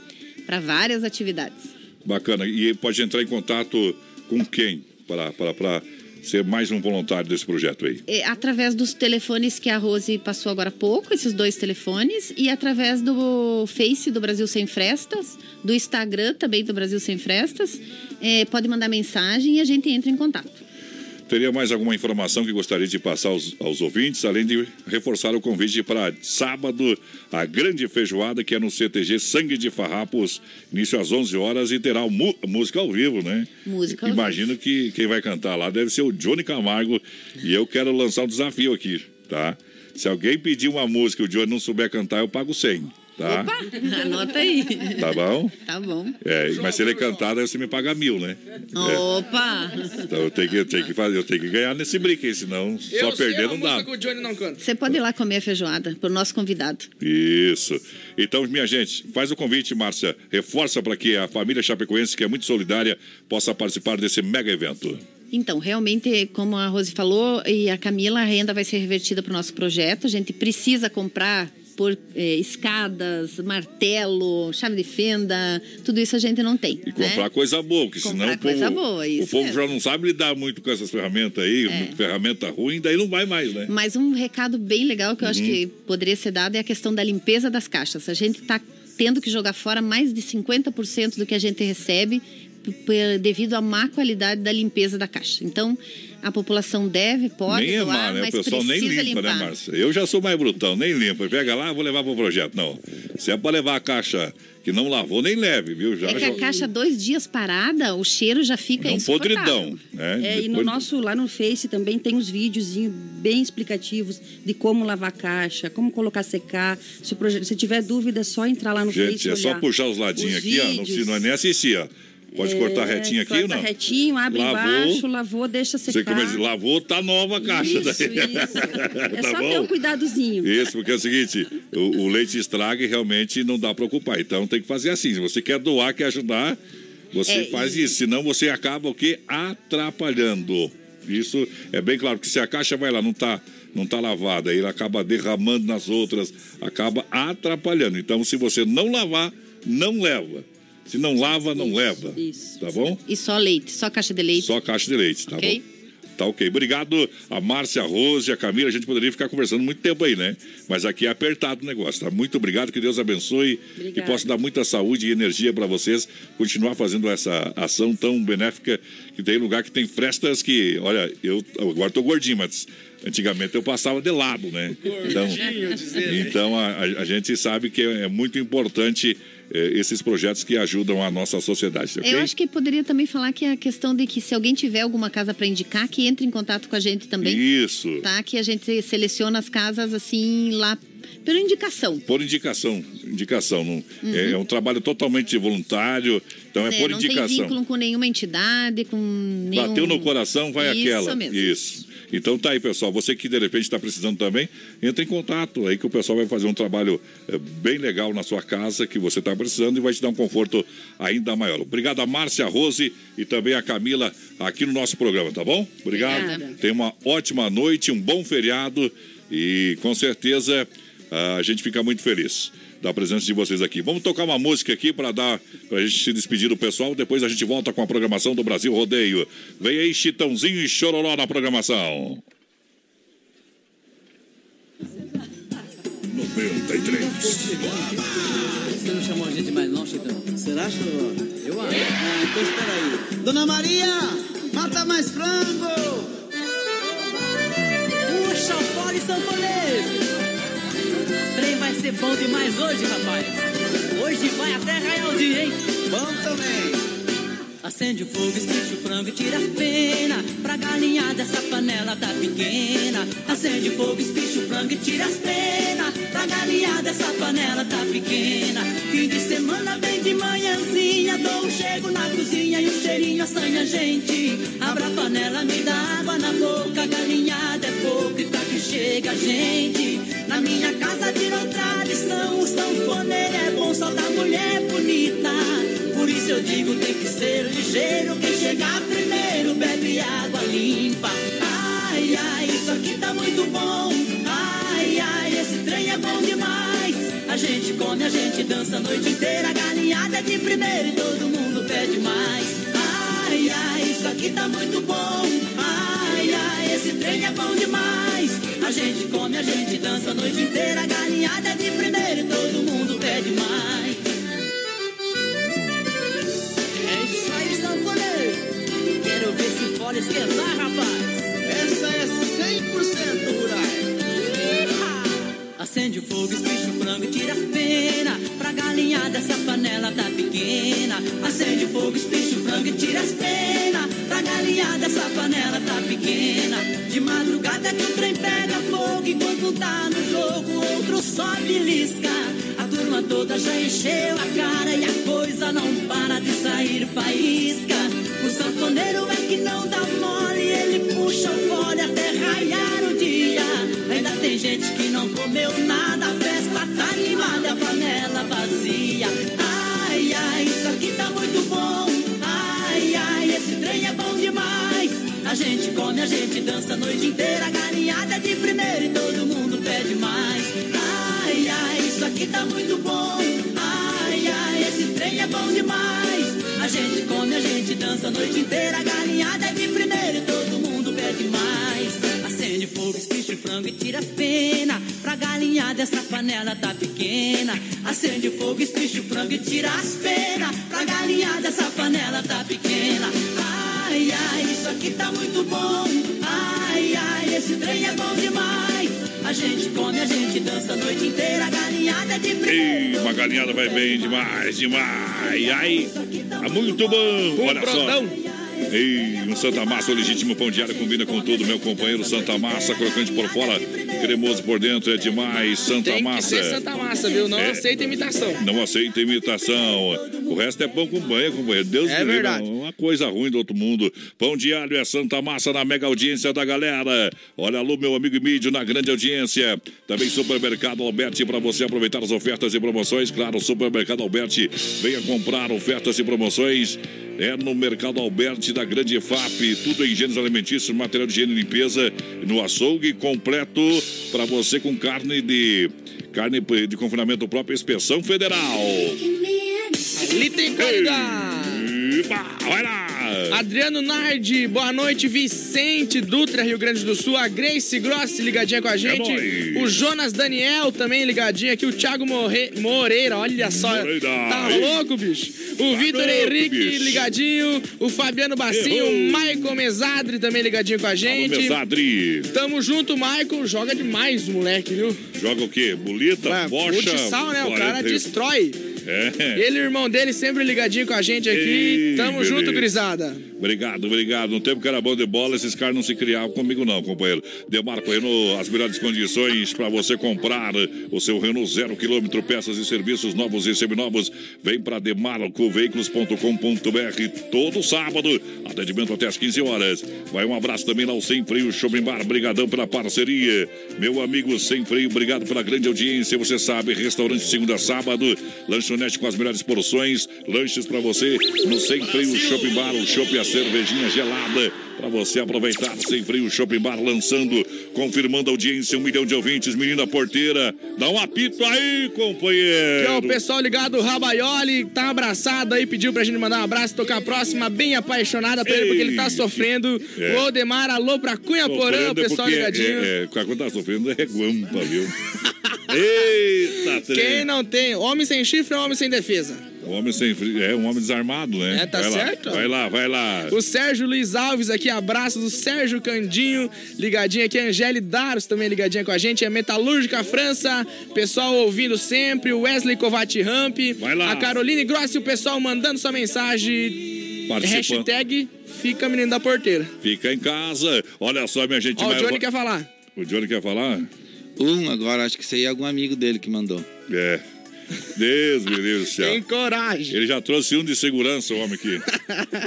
para várias atividades. Bacana. E pode entrar em contato com quem para, para, para ser mais um voluntário desse projeto aí? É, através dos telefones que a Rose passou agora há pouco, esses dois telefones, e através do Face do Brasil Sem Frestas, do Instagram também do Brasil Sem Frestas. É, pode mandar mensagem e a gente entra em contato. Teria mais alguma informação que gostaria de passar aos, aos ouvintes, além de reforçar o convite para sábado, a grande feijoada que é no CTG Sangue de Farrapos, início às 11 horas e terá mu- música ao vivo, né? Música ao Imagino que quem vai cantar lá deve ser o Johnny Camargo e eu quero lançar um desafio aqui, tá? Se alguém pedir uma música e o Johnny não souber cantar, eu pago 100, tá? Opa, anota aí. Tá bom? Tá bom. É, mas se ele cantar, daí você me paga mil, né? É. Opa! Então eu tenho que, eu tenho que fazer, eu tenho que ganhar nesse brinque, aí, senão só perder não dá. que o Johnny não canta. Você pode ir lá comer a feijoada pro nosso convidado. Isso. Então, minha gente, faz o convite, Márcia. Reforça para que a família Chapecoense, que é muito solidária, possa participar desse mega evento. Então, realmente, como a Rose falou e a Camila, a renda vai ser revertida para o nosso projeto. A gente precisa comprar por eh, escadas, martelo, chave de fenda, tudo isso a gente não tem. E comprar coisa boa, porque senão Comprar o povo, coisa boa, o povo mesmo. já não sabe lidar muito com essas ferramentas aí, É. ferramenta ruim, daí não vai mais, né? Mas um recado bem legal que eu acho Uhum. que poderia ser dado é a questão da limpeza das caixas. A gente está tendo que jogar fora mais de 50% do que a gente recebe devido à má qualidade da limpeza da caixa. Então, a população deve, pode nem é doar, má, né? O mas pessoal nem precisa limpa, limpar. né, Márcia? Eu já sou mais brutão, nem limpa. Pega lá, vou levar pro projeto. Não. Se é para levar a caixa que não lavou, nem leve, viu? Já, É que já- a caixa dois dias parada, o cheiro já fica É um insuportável. podridão. Né? É, e no Depois- nosso, lá no Face também tem os videozinhos bem explicativos de como lavar a caixa, como colocar secar. Se, o projeto, se tiver dúvida, é só entrar lá no Face Gente, é só olhar. puxar os ladinhos Os aqui, ó. Não, não é nem assistir, ó. Pode É, cortar retinho aqui ou corta não? retinho, abre Lavou. embaixo, lavou, deixa secar. Você começa, lavou, tá nova a caixa. Isso, daí. isso. <laughs> É tá só bom? ter um cuidadozinho. Isso, porque é o seguinte, o, o leite estraga e realmente não dá para ocupar. Então tem que fazer assim. Se você quer doar, quer ajudar, você É, faz isso. Senão você acaba o quê? Atrapalhando. Isso é bem claro, que se a caixa vai lá, não tá não está lavada, aí ele acaba derramando nas outras, acaba atrapalhando. Então, se você não lavar, não leva. Se não lava, não leva. Isso. Tá bom? E só leite, só caixa de leite. Só caixa de leite, tá Ok. bom? Tá ok. Obrigado a Márcia, a Rose, a Camila. A gente poderia ficar conversando muito tempo aí, né? Mas aqui é apertado o negócio, tá? Muito obrigado, que Deus abençoe, que Obrigada. possa dar muita saúde e energia para vocês continuar fazendo essa ação tão benéfica que tem lugar que tem frestas que, olha, eu agora tô gordinho, mas antigamente eu passava de lado, né? Então, então a, a- a gente sabe que é, é muito importante esses projetos que ajudam a nossa sociedade, ok? Eu acho que poderia também falar que é a questão de que se alguém tiver alguma casa para indicar, que entre em contato com a gente também. Isso. Tá? Que a gente seleciona as casas assim lá pela indicação. Por indicação, indicação. Não, é, é um trabalho totalmente voluntário, então é, Né, por não tem indicação. vínculo com nenhuma entidade, com nenhum... Bateu no coração, vai Isso aquela. mesmo. Isso. Então tá aí, pessoal. Você que de repente está precisando também, entre em contato aí que o pessoal vai fazer um trabalho eh, bem legal na sua casa que você está precisando e vai te dar um conforto ainda maior. Obrigado a Márcia, Rose e também a Camila aqui no nosso programa, tá bom? Obrigado. Obrigada. Tenha uma ótima noite, um bom feriado e com certeza a gente fica muito feliz da presença de vocês aqui. Vamos tocar uma música aqui para dar para a gente se despedir do pessoal. Depois a gente volta com a programação do Brasil Rodeio. Vem aí Chitãozinho e Chororó na programação. 93. Você não chamou a gente mais não, Chitão? Será, Choró? Eu acho. Ah, então espera aí. Dona Maria, mata mais frango! Puxa fora e sanfoneiro! Trem vai ser bom demais hoje, rapaz. Hoje vai até dia, hein? Bom também. Acende o fogo, esquece o frango e tira a pena. Pra galinhada essa panela tá pequena. Acende o fogo, espicha o frango e tira as penas. Pra galinhada essa panela tá pequena. Fim de semana bem de manhãzinha. Dou chego na cozinha e um cheirinho assanha a gente. Abra a panela, me dá água na boca. Galinhada é pouco e pra que chega gente. Na minha casa virou tradição O sanfoneiro é bom, só da mulher bonita por isso eu digo tem que ser ligeiro. Quem chegar primeiro bebe água limpa. Ai, ai, isso aqui tá muito bom. Ai, ai, esse trem é bom demais. A gente come, a gente dança a noite inteira. Galinhada de primeiro e todo mundo pede mais. Ai, ai, isso aqui tá muito bom. Ai, ai, esse trem é bom demais. A gente come, a gente dança a noite inteira. Galinhada de primeiro esquentar, rapaz. Essa é 100% rural. Acende o fogo, espicha o frango e tira as pena. Pra galinhada essa panela tá pequena. Acende o fogo, espicha o frango e tira as pena. Pra galinhada essa panela tá pequena. De madrugada que o trem pega fogo. Enquanto tá no jogo, outro só belisca. A turma toda já encheu a cara e a coisa não para de sair faísca. O sanfoneiro é que não dá mole, ele puxa o fole até raiar o dia. Ainda tem gente que não comeu nada, a festa tá animada, a panela vazia. Ai, ai, isso aqui tá muito bom. Ai, ai, esse trem é bom demais. A gente come, a gente dança a noite inteira, galinhada de primeiro e todo mundo pede mais. Ai, ai, isso aqui tá muito bom. Gente dança a noite inteira. A galinhada é de primeiro e todo mundo pede mais. Acende fogo, espicha o frango e tira as penas. Pra galinhada essa panela tá pequena. Acende fogo, espicha o frango e tira as penas. Pra galinhada essa panela tá pequena. Ai, ai, isso aqui tá muito bom. Ai, ai, esse trem é bom demais. A gente come, a gente dança a noite inteira. A galinhada é de primeiro. Ei, uma galinhada vai bem demais, demais. Ai, tá muito bom. Olha só. Ei, um Santa Massa, o legítimo pão diário combina com tudo, meu companheiro Santa Massa, crocante por fora, cremoso por dentro, é demais. Santa Tem que Massa. ser Santa Massa, viu? Não É. aceita imitação. Não aceita imitação. O resto é pão com banha, companheiro. Deus É verdade. Uma coisa ruim do outro mundo. Pão de alho é Santa Massa na mega audiência da galera. Olha, alô, meu amigo Mídio, na grande audiência. Também Supermercado Alberti para você aproveitar as ofertas e promoções. Claro, Supermercado Alberti, venha comprar ofertas e promoções. É no Mercado Alberti da Grande FAP. Tudo em higiene alimentícios, material de higiene e limpeza. No açougue completo para você com carne de carne de confinamento próprio, inspeção federal. Ali tem qualidade. Epa, vai lá. Adriano Nardi, boa noite. Vicente Dutra, Rio Grande do Sul. A Grace Grossi ligadinha com a gente. nóis. o Jonas Daniel também ligadinho aqui. O Thiago Morre... Moreira, olha só. Moreira, Tá louco, bicho. O Tá Vitor Henrique bicho. ligadinho. O Fabiano Bacinho. O Maicon Mesadri também ligadinho com a Alô, gente. Mesadri. Tamo junto, Maicon. Joga demais, moleque, viu? Joga o quê? Bolita, Ué, bocha? futsal, né? O cara 40. destrói. É. Ele e o irmão dele sempre ligadinho com a gente aqui. Ei, Tamo beleza. junto, grisada. Obrigado, obrigado. No tempo que era bom de bola, esses caras não se criavam comigo, não, companheiro. Demarco Renault, as melhores condições para você comprar o seu Renault zero quilômetro, peças e serviços novos e seminovos. Vem para demarcoveículos.com.br todo sábado, atendimento até às 15 horas. Vai um abraço também lá ao Sem Freio Shopping Bar, brigadão pela parceria. Meu amigo Sem Freio, obrigado pela grande audiência. Você sabe, restaurante segunda sábado, lanchonete com as melhores porções, lanches para você no Sem Freio Shopping Bar, o chopp e a cervejinha gelada. Para você aproveitar sem freio Shopping Bar lançando, confirmando a audiência, um milhão de ouvintes, menina porteira. Dá um apito aí, companheiro. Aqui, ó, o pessoal ligado, o Rabaioli, tá abraçado aí, pediu pra gente mandar um abraço, tocar a próxima, bem apaixonada por ele, porque ele tá sofrendo. É. O Odemar, alô pra Cunha Porã, o é pessoal ligadinho. É, é, quando tá sofrendo é guampa, viu? Eita, trem. Quem não tem, homem sem chifre é homem sem defesa. Homem sem é um homem desarmado, né? É, tá vai certo. Lá, vai lá, vai lá. O Sérgio Luiz Alves aqui, abraço do Sérgio Candinho, ligadinho aqui, a Angele Daros também ligadinha com a gente, é Metalúrgica França, pessoal ouvindo sempre, o Wesley Covati Ramp, lá. a Caroline Grossi, o pessoal mandando sua mensagem, hashtag fica menino da porteira. Fica em casa. Olha só, minha gente. Ó, o Johnny quer falar. O Johnny quer falar? Um agora, acho que isso aí é algum amigo dele que mandou. É. Deus me livre do céu. Tem coragem. Ele já trouxe um de segurança, o homem aqui.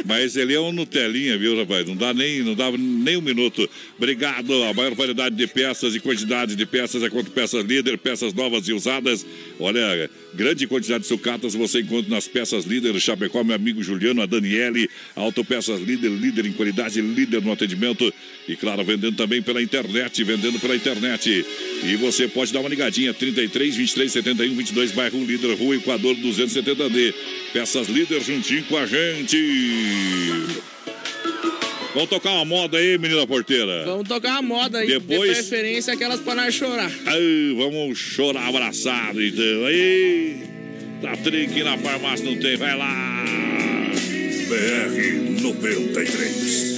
Mas ele é um Nutelinha, viu, rapaz? Não dá nem, não dá nem um minuto. Obrigado. A maior variedade de peças e quantidade de peças é quanto peças líder, peças novas e usadas. Olha, grande quantidade de sucatas você encontra nas peças líder Chapecó, meu amigo Juliano, a Daniele. Autopeças líder, líder em qualidade, líder no atendimento. E claro, vendendo também pela internet, vendendo pela internet. E você pode dar uma ligadinha, 33 23 71 22, bairro Líder, Rua Equador 270D. Peças líder juntinho com a gente. Vamos tocar uma moda aí, menina porteira. Vamos tocar uma moda aí, Depois- de preferência aquelas pra nós chorar. Ai, vamos chorar abraçado, então. Aí, tá trinque na farmácia, não tem, vai lá. BR 93.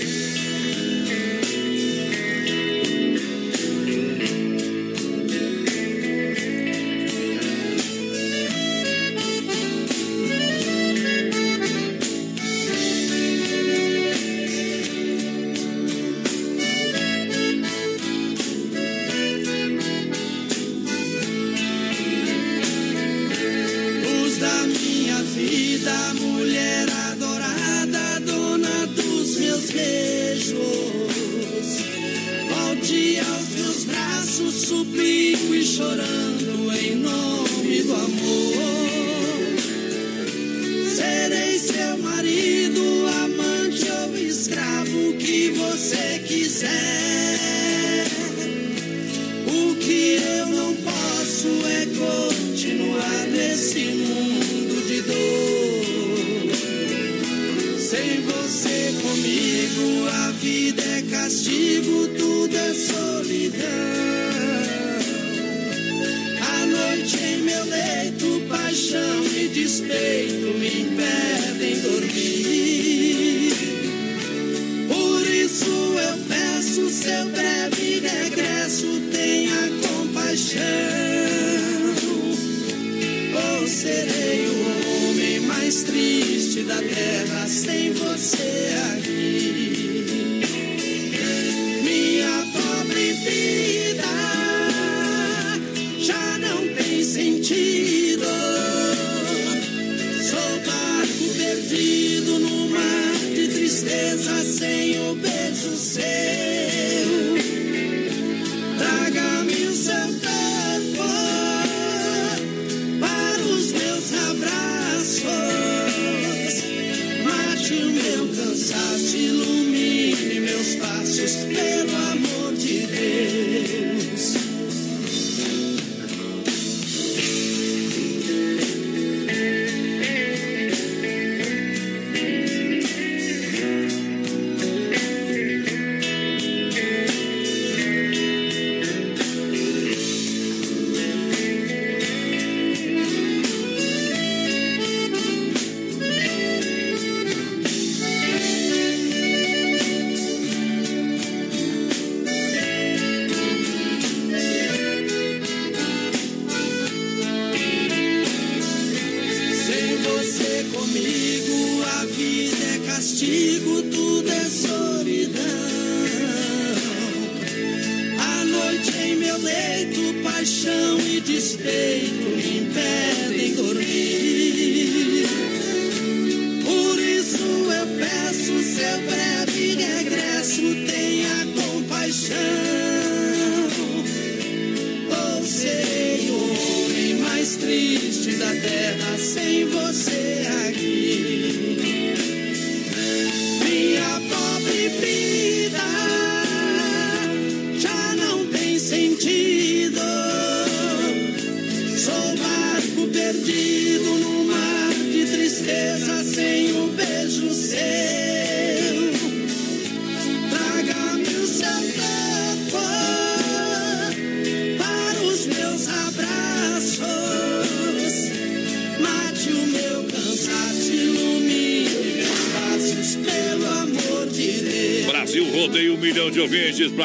Passos, pelo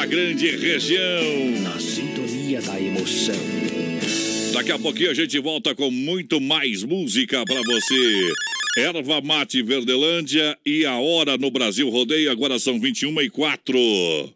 grande região. Na sintonia da emoção. Daqui a pouquinho a gente volta com muito mais música pra você. Erva Mate Verdelândia e a hora no Brasil rodeio. Agora são 21 e 4.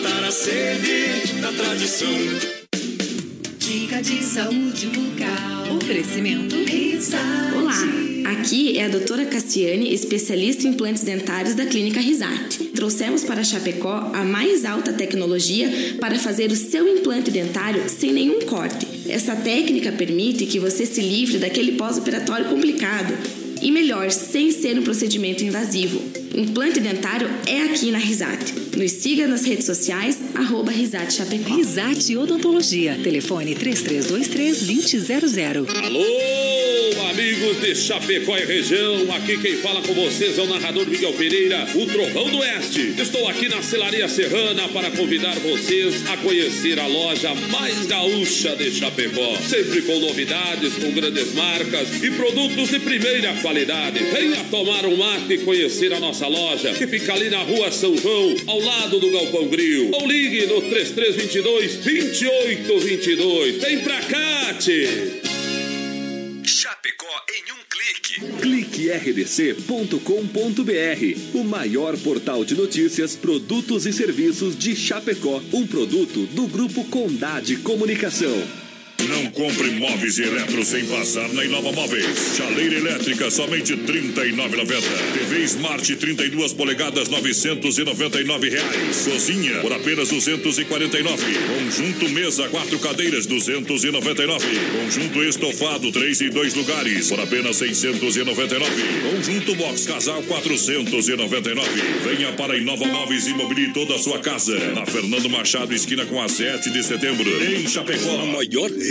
Matar a sede da tradição. Dica de saúde bucal. Oferecimento Risate. Olá, aqui é a doutora Cassiane, especialista em implantes dentários da Clínica Risate. Trouxemos para Chapecó a mais alta tecnologia para fazer o seu implante dentário sem nenhum corte. Essa técnica permite que você se livre daquele pós-operatório complicado. E melhor, sem ser um procedimento invasivo. Implante dentário é aqui na Risate. Nos siga nas redes sociais, arroba Risate Chapecó. Risate Odontologia. Telefone 3323-2000. Alô, amigos de Chapecó e região. Aqui quem fala com vocês é o narrador Miguel Pereira, o Trovão do Oeste. Estou aqui na Celaria Serrana para convidar vocês a conhecer a loja mais gaúcha de Chapecó. Sempre com novidades, com grandes marcas e produtos de primeira qualidade. Venha tomar um mate e conhecer a nossa loja, que fica ali na rua São João, ao lado do Galpão Grill. Ou ligue no 3322 2822. Vem pra cá, tchê. Chapecó em um clique. CliqueRDC.com.br, o maior portal de notícias, produtos e serviços de Chapecó. Um produto do Grupo Condade Comunicação. Não compre móveis e eletros sem passar na Inova Móveis. Chaleira elétrica, somente R$ 39,90. TV Smart 32 polegadas, 999 reais. Cozinha, por apenas R$ 249. Conjunto mesa, quatro cadeiras, R$ 299. Conjunto estofado, três e dois lugares, por apenas R$ 699. Conjunto box casal, R$ 499. Venha para Inova Móveis e mobile toda a sua casa. Na Fernando Machado, esquina com a 7 de setembro. Em Chapecó. A maior rede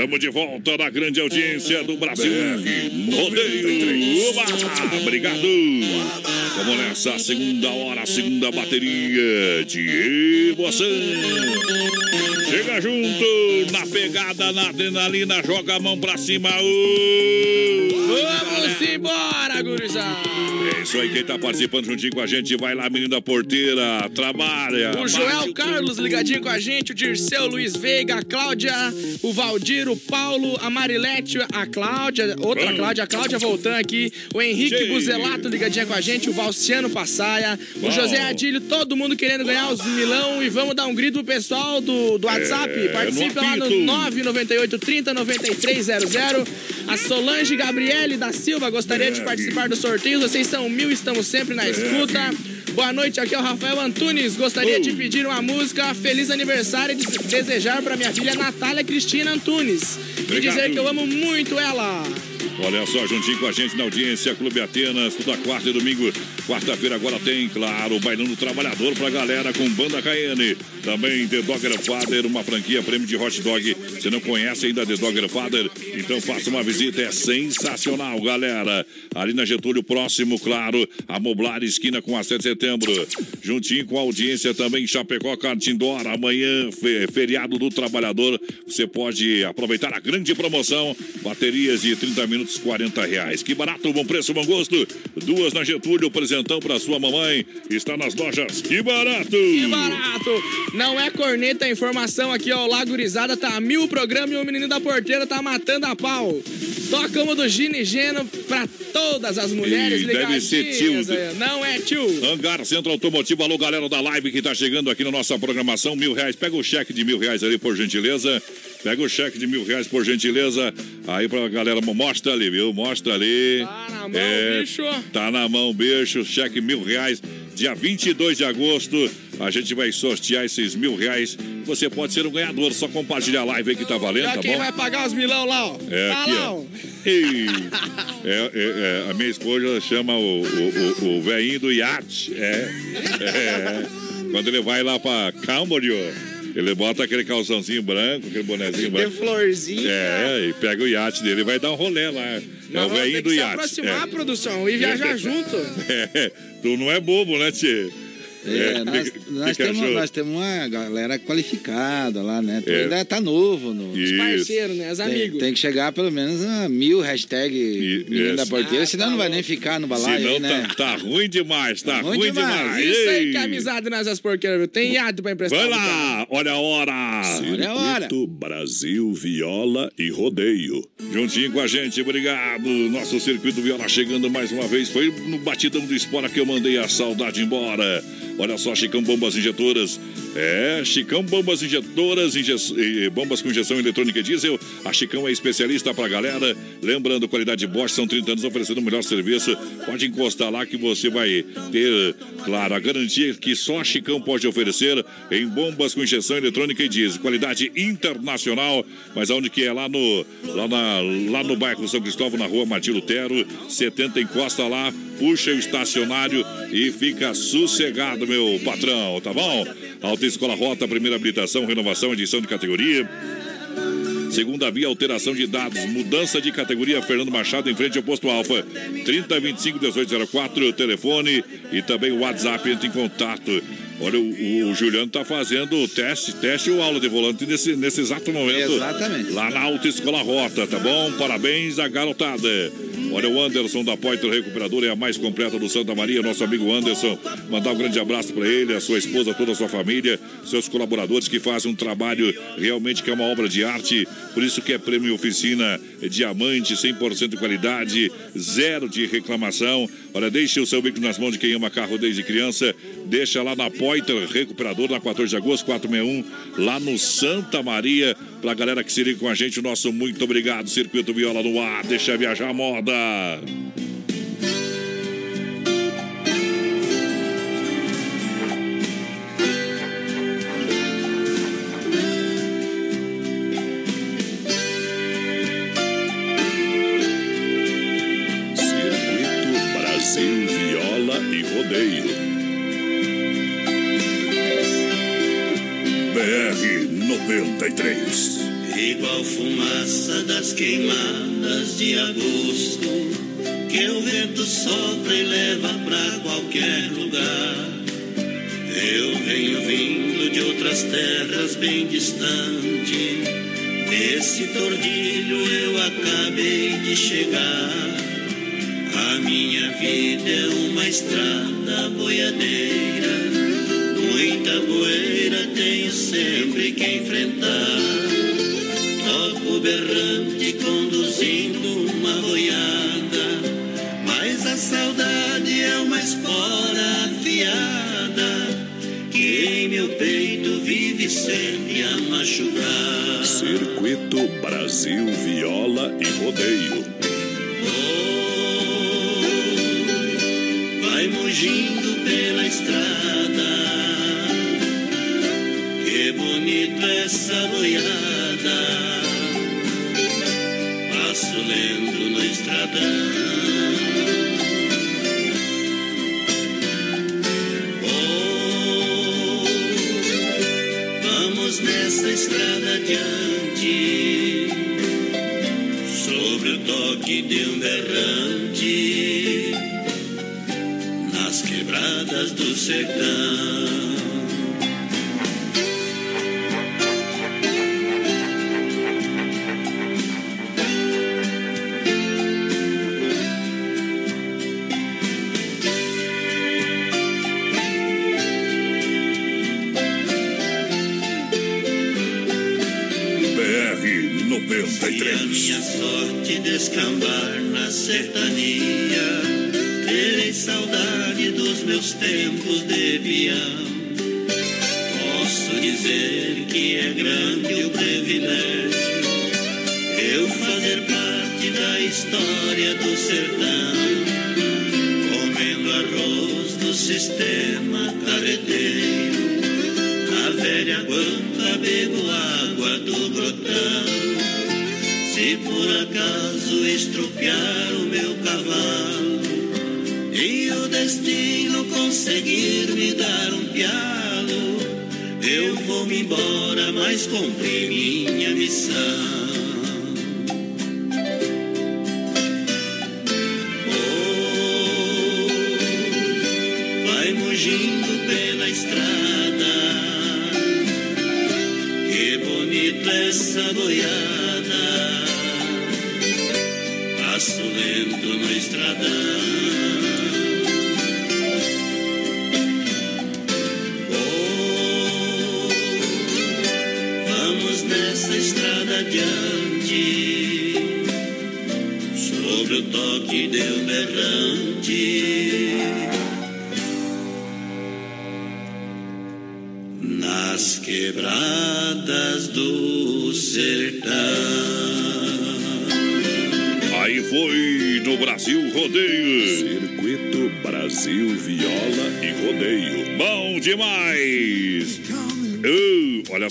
Estamos de volta na grande audiência do Brasil. Rodeio. Oba! Obrigado. Vamos nessa segunda hora, segunda bateria de emoção. Chega junto na pegada, na adrenalina, joga a mão pra cima. Vamos embora, gurizada. É isso aí, quem tá participando juntinho com a gente, vai lá, menino da porteira, trabalha. O Joel Carlos ligadinho com a gente, o Dirceu Luiz Veiga, a Cláudia, o Valdir, o Paulo, a Marilete, a Cláudia, outra. Cláudia, a Cláudia voltando aqui, o Henrique Cheio. Buzelato ligadinho com a gente, o Valciano Passaia, o Bom. José Adílio, todo mundo querendo ganhar os milão e vamos dar um grito pro pessoal do, do WhatsApp. É, Participe no lá no apito. 998 30 9300. A Solange Gabriele da Silva gostaria de participar do sorteio. Vocês são mil, estamos sempre na escuta. Boa noite, aqui é o Rafael Antunes. Gostaria de pedir uma música Feliz Aniversário e de desejar para minha filha Natália Cristina Antunes. E Obrigado. dizer que eu amo muito ela. Olha só, juntinho com a gente na audiência, Clube Atenas, toda quarta e domingo. Quarta-feira agora tem, claro, o Bailão do Trabalhador pra galera com Banda Cayenne. Também The Dogger Father, uma franquia prêmio de hot dog. Você não conhece ainda The Dogger Father? Então faça uma visita, é sensacional, galera. Ali na Getúlio, próximo, claro, a Moblar esquina com a 7 de setembro. Juntinho com a audiência também, Chapecó, Cartindor. Amanhã, fe- feriado do trabalhador. Você pode aproveitar a grande promoção. Baterias de 30 minutos, 40 reais. Que barato, bom preço, bom gosto. Duas na Getúlio, presentão pra sua mamãe. Está nas lojas. Que barato! Que barato! Não é corneta, a informação aqui, ó. O Lagurizada tá mil o programa e o menino da porteira tá matando a pau. Toca uma do Gino e Geno pra todas as mulheres Ih, deve ser tio. aí. Não é tio. Hangar Centro Automotivo, alô galera da live que tá chegando aqui na nossa programação, mil reais. Pega o cheque de mil reais ali, por gentileza. Pega o cheque de mil reais, por gentileza. Aí pra galera, mostra ali, viu? Mostra ali. Tá na mão, bicho. Tá na mão, bicho. Cheque mil reais. Dia 22 de agosto, a gente vai sortear esses mil reais. Você pode ser um ganhador. Só compartilhar a live aí que tá valendo, tá quem bom? vai pagar os milão lá, ó. É, tá aqui, ó. é, é, é, a minha esposa chama o, o, o, o velhinho do iate. É, é. Quando ele vai lá pra Camboriú, ele bota aquele calçãozinho branco, aquele bonezinho De branco. florzinha. É, e pega o iate dele e vai dar um rolê lá. É Nós o vamos ter velhinho do se iate. aproximar, É. produção, e viajar <laughs> junto. É, tu não é bobo, né, Tchê? É, É, nós, <laughs> nós temos, nós temos uma galera qualificada lá, né? É. ainda tá novo. No... Os parceiros, né? Os tem, amigos. Tem que chegar pelo menos a mil hashtag menino da porteira, Ah, senão tá não vai louco. nem ficar no balaio Senão aí, né? tá, tá ruim demais, tá, ruim ruim, demais. demais. Isso aí que é amizade nessas porqueiras, viu? Tem iado pra emprestar. Vai lá, olha a hora. Olha a hora. Brasil Viola e Rodeio. Juntinho com a gente, obrigado. Nosso Circuito Viola chegando mais uma vez. Foi no batidão do Espora que eu mandei a saudade embora. Olha só, Chicão Bombas Injetoras. É, Chicão Bombas Injetoras, inje... bombas com injeção eletrônica e diesel. A Chicão é especialista pra galera. Lembrando, qualidade Bosch, são 30 anos oferecendo o melhor serviço. Pode encostar lá que você vai ter, claro, a garantia que só a Chicão pode oferecer em bombas com injeção eletrônica e diesel. Qualidade internacional. Mas aonde que é? Lá no, lá na, lá no bairro São Cristóvão, na rua Martim Lutero, 70, encosta lá, puxa o estacionário e fica sossegado, meu patrão, tá bom? Alta Escola Rota, primeira habilitação, renovação, edição de categoria. Segunda via, alteração de dados, mudança de categoria, Fernando Machado, em frente ao posto Alfa. 3025 1804, telefone e também o WhatsApp, entre em contato. Olha, o, o Juliano tá fazendo o teste, teste ou aula de volante nesse, nesse exato momento. Exatamente. Lá na Alta Escola Rota, tá bom? Parabéns à garotada. Olha, o Anderson da Poiter Recuperadora é a mais completa do Santa Maria, nosso amigo Anderson. Mandar um grande abraço para ele, a sua esposa, toda a sua família, seus colaboradores que fazem um trabalho realmente que é uma obra de arte. Por isso que é prêmio oficina diamante, 100% de qualidade, zero de reclamação. Olha, deixe o seu veículo nas mãos de quem ama carro desde criança. Deixa lá na Poiter Recuperador, na 14 de agosto, 461, lá no Santa Maria. Pra galera que se liga com a gente, o nosso muito obrigado. Circuito Viola no ar, deixa viajar a moda. 93. Igual fumaça das queimadas de agosto, que o vento sopra e leva pra qualquer lugar. Eu venho vindo de outras terras bem distante, desse tordilho eu acabei de chegar. A minha vida é uma estrada boiadeira, muita poeira tenho sempre que enfrentar. Toco berrante conduzindo uma boiada, mas a saudade é uma espora afiada que em meu peito vive sempre a machucar. Circuito Brasil Viola e Rodeio. vai mugindo estrada adiante. Sobre o toque de um berrante nas quebradas do sertão.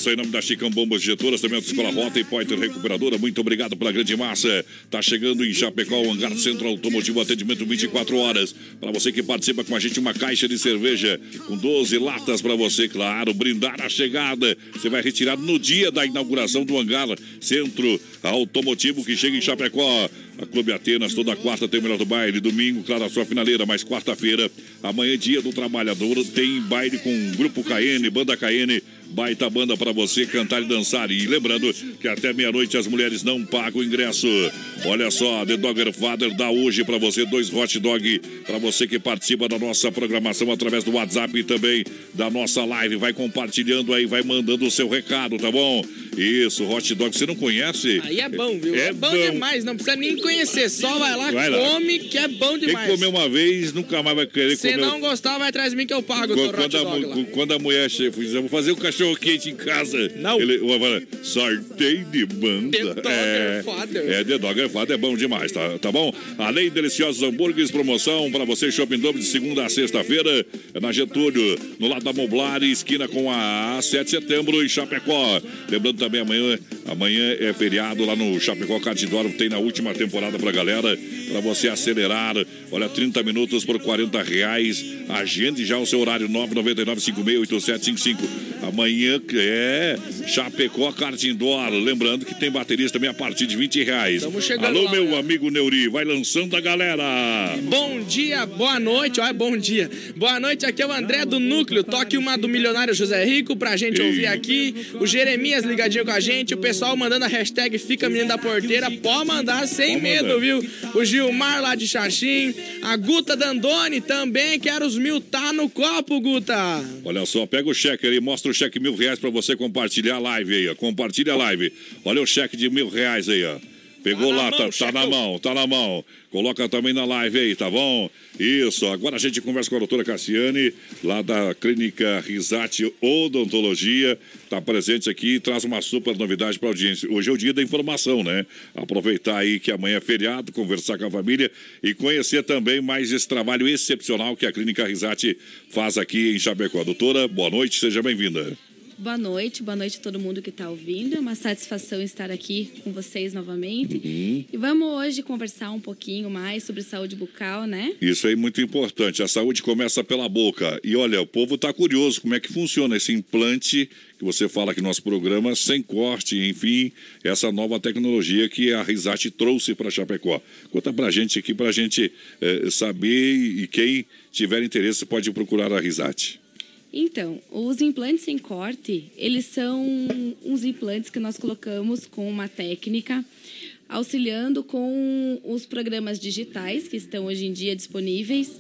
Olha só, em nome da Chicão Bombas Injetoras, também a Escola Rota e Poiter Recuperadora. Muito obrigado pela grande massa. Tá chegando em Chapecó, o Hangar Centro Automotivo, atendimento 24 horas. Para você que participa com a gente, uma caixa de cerveja com 12 latas para você, claro. Brindar a chegada. Você vai retirar no dia da inauguração do Hangar Centro Automotivo que chega em Chapecó. A Clube Atenas, toda quarta tem o melhor do baile. Domingo, claro, a sua finaleira, mas quarta-feira, amanhã, dia do trabalhador, tem baile com Grupo KN, Banda KN. Baita banda para você cantar e dançar. E lembrando que até meia-noite as mulheres não pagam o ingresso. Olha só, The Dogger Father dá hoje para você dois hot dog para você que participa da nossa programação através do WhatsApp e também da nossa live. Vai compartilhando aí, vai mandando o seu recado, tá bom? Isso, hot dog. Você não conhece? Aí é bom, viu? É, bom, demais, não precisa nem conhecer. Só vai lá, Vai lá. come, que é bom Quem demais. comer uma vez, nunca mais vai querer Se comer. não gostar, vai atrás de mim que eu pago o hot Quando a, quando a mulher chega, eu vou fazer um cachorro quente em casa. Não. Ele vai falar, sorteio de banda. The Dogger é, Father. É, The Dogger Father é bom demais, tá, tá bom? Além de deliciosos hambúrgueres, promoção para você, Shopping Dobro de segunda a sexta-feira, é na Getúlio, no lado da Moblari, esquina com a 7 de setembro em Chapecó. Lembrando também, amanhã, amanhã é feriado lá no Chapecó Catidoro, tem na última temporada pra galera, para você acelerar. Olha, 30 minutos por 40 reais. Agende já o seu horário 999-568755. Amanhã é Chapecó Cartindor. Lembrando que tem baterias também a partir de 20 reais. Alô, lá, meu amigo Neuri, vai lançando a galera. Bom dia, boa noite, olha, bom dia. Boa noite, aqui é o André do Núcleo. Toque uma do milionário José Rico pra gente ouvir aqui. O Jeremias ligadinho com a gente. O pessoal mandando a hashtag Fica Menino da Porteira. Pode mandar sem Pode medo, mandar. viu? O Gilmar lá de Xaxim. A Guta Dandoni também. Quero os mil tá no copo, Guta. Olha só, pega o cheque aí, mostra o cheque mil reais pra você compartilhar a live aí, ó. Compartilha a live. Olha o cheque de mil reais aí, ó. Pegou Tá lá, mão, tá, tá na mão, tá na mão. Coloca também na live aí, tá bom? Isso, agora a gente conversa com a doutora Cassiane, lá da Clínica Risate Odontologia. Tá presente aqui e traz uma super novidade pra audiência. Hoje é o dia da informação, né? Aproveitar aí que amanhã é feriado, conversar com a família e conhecer também mais esse trabalho excepcional que a Clínica Risate faz aqui em Chapecó. Doutora, boa noite, seja bem-vinda. Boa noite, boa noite a todo mundo que está ouvindo. É uma satisfação estar aqui com vocês novamente. Uhum. E vamos hoje conversar um pouquinho mais sobre saúde bucal, né? Isso aí é muito importante. A saúde começa pela boca. E olha, o povo está curioso como é que funciona esse implante que você fala aqui no nosso programa, sem corte, enfim, essa nova tecnologia que a Risate trouxe para Chapecó. Conta pra gente aqui, pra gente eh, saber e quem tiver interesse pode procurar a Risate. Então, os implantes sem corte, eles são uns implantes que nós colocamos com uma técnica auxiliando com os programas digitais que estão hoje em dia disponíveis.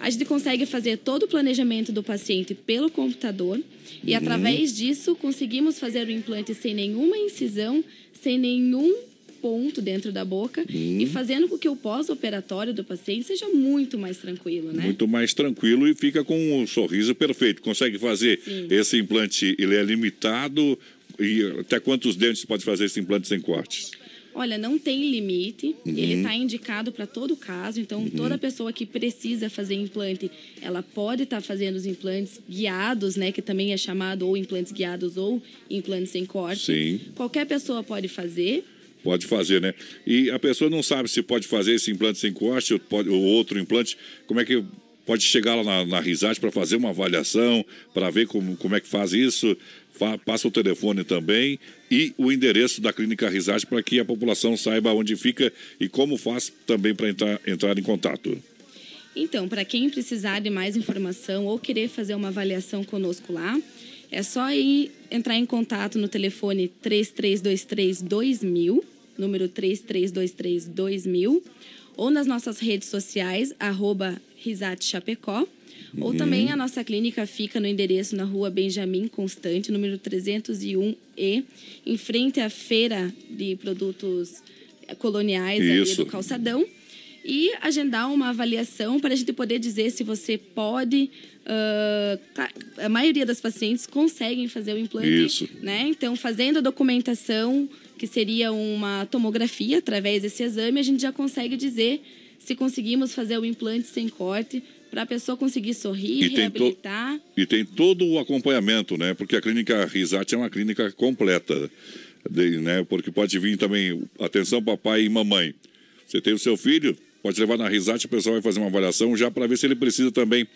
A gente consegue fazer todo o planejamento do paciente pelo computador e, Uhum. através disso, conseguimos fazer o implante sem nenhuma incisão, sem nenhum ponto dentro da boca Uhum. e fazendo com que o pós-operatório do paciente seja muito mais tranquilo, né? Muito mais tranquilo e fica com um sorriso perfeito. Consegue fazer Sim. esse implante, ele é limitado e até quantos dentes pode fazer esse implante sem cortes? Olha, não tem limite. Uhum. Ele está indicado para todo caso. Então, Uhum. toda pessoa que precisa fazer implante, ela pode estar fazendo os implantes guiados, né? Que também é chamado ou implantes guiados ou implantes sem corte. Sim. Qualquer pessoa pode fazer. Pode fazer, né? E a pessoa não sabe se pode fazer esse implante sem corte ou, pode, ou outro implante. Como é que pode chegar lá na, na Risate para fazer uma avaliação, para ver como, como é que faz isso? Fa- passa o telefone também e o endereço da Clínica Risate para que a população saiba onde fica e como faz também para entrar, entrar em contato. Então, para quem precisar de mais informação ou querer fazer uma avaliação conosco lá, É só ir entrar em contato no telefone 3323 2000, número 3323 2000, ou nas nossas redes sociais, arroba Risate Chapecó. Ou Uhum. também a nossa clínica fica no endereço na rua Benjamin Constante, número 301E, em frente à feira de produtos coloniais ali do calçadão. E agendar uma avaliação para a gente poder dizer se você pode. tá, a maioria das pacientes conseguem fazer o implante. Isso. Né? Então, fazendo a documentação, que seria uma tomografia, através desse exame, a gente já consegue dizer se conseguimos fazer o implante sem corte, para a pessoa conseguir sorrir, E reabilitar. E tem todo o acompanhamento, né? Porque a clínica Risate é uma clínica completa, né? Porque pode vir também, atenção papai e mamãe. Você tem o seu filho, pode levar na Risate, o pessoal vai fazer uma avaliação já para ver se ele precisa também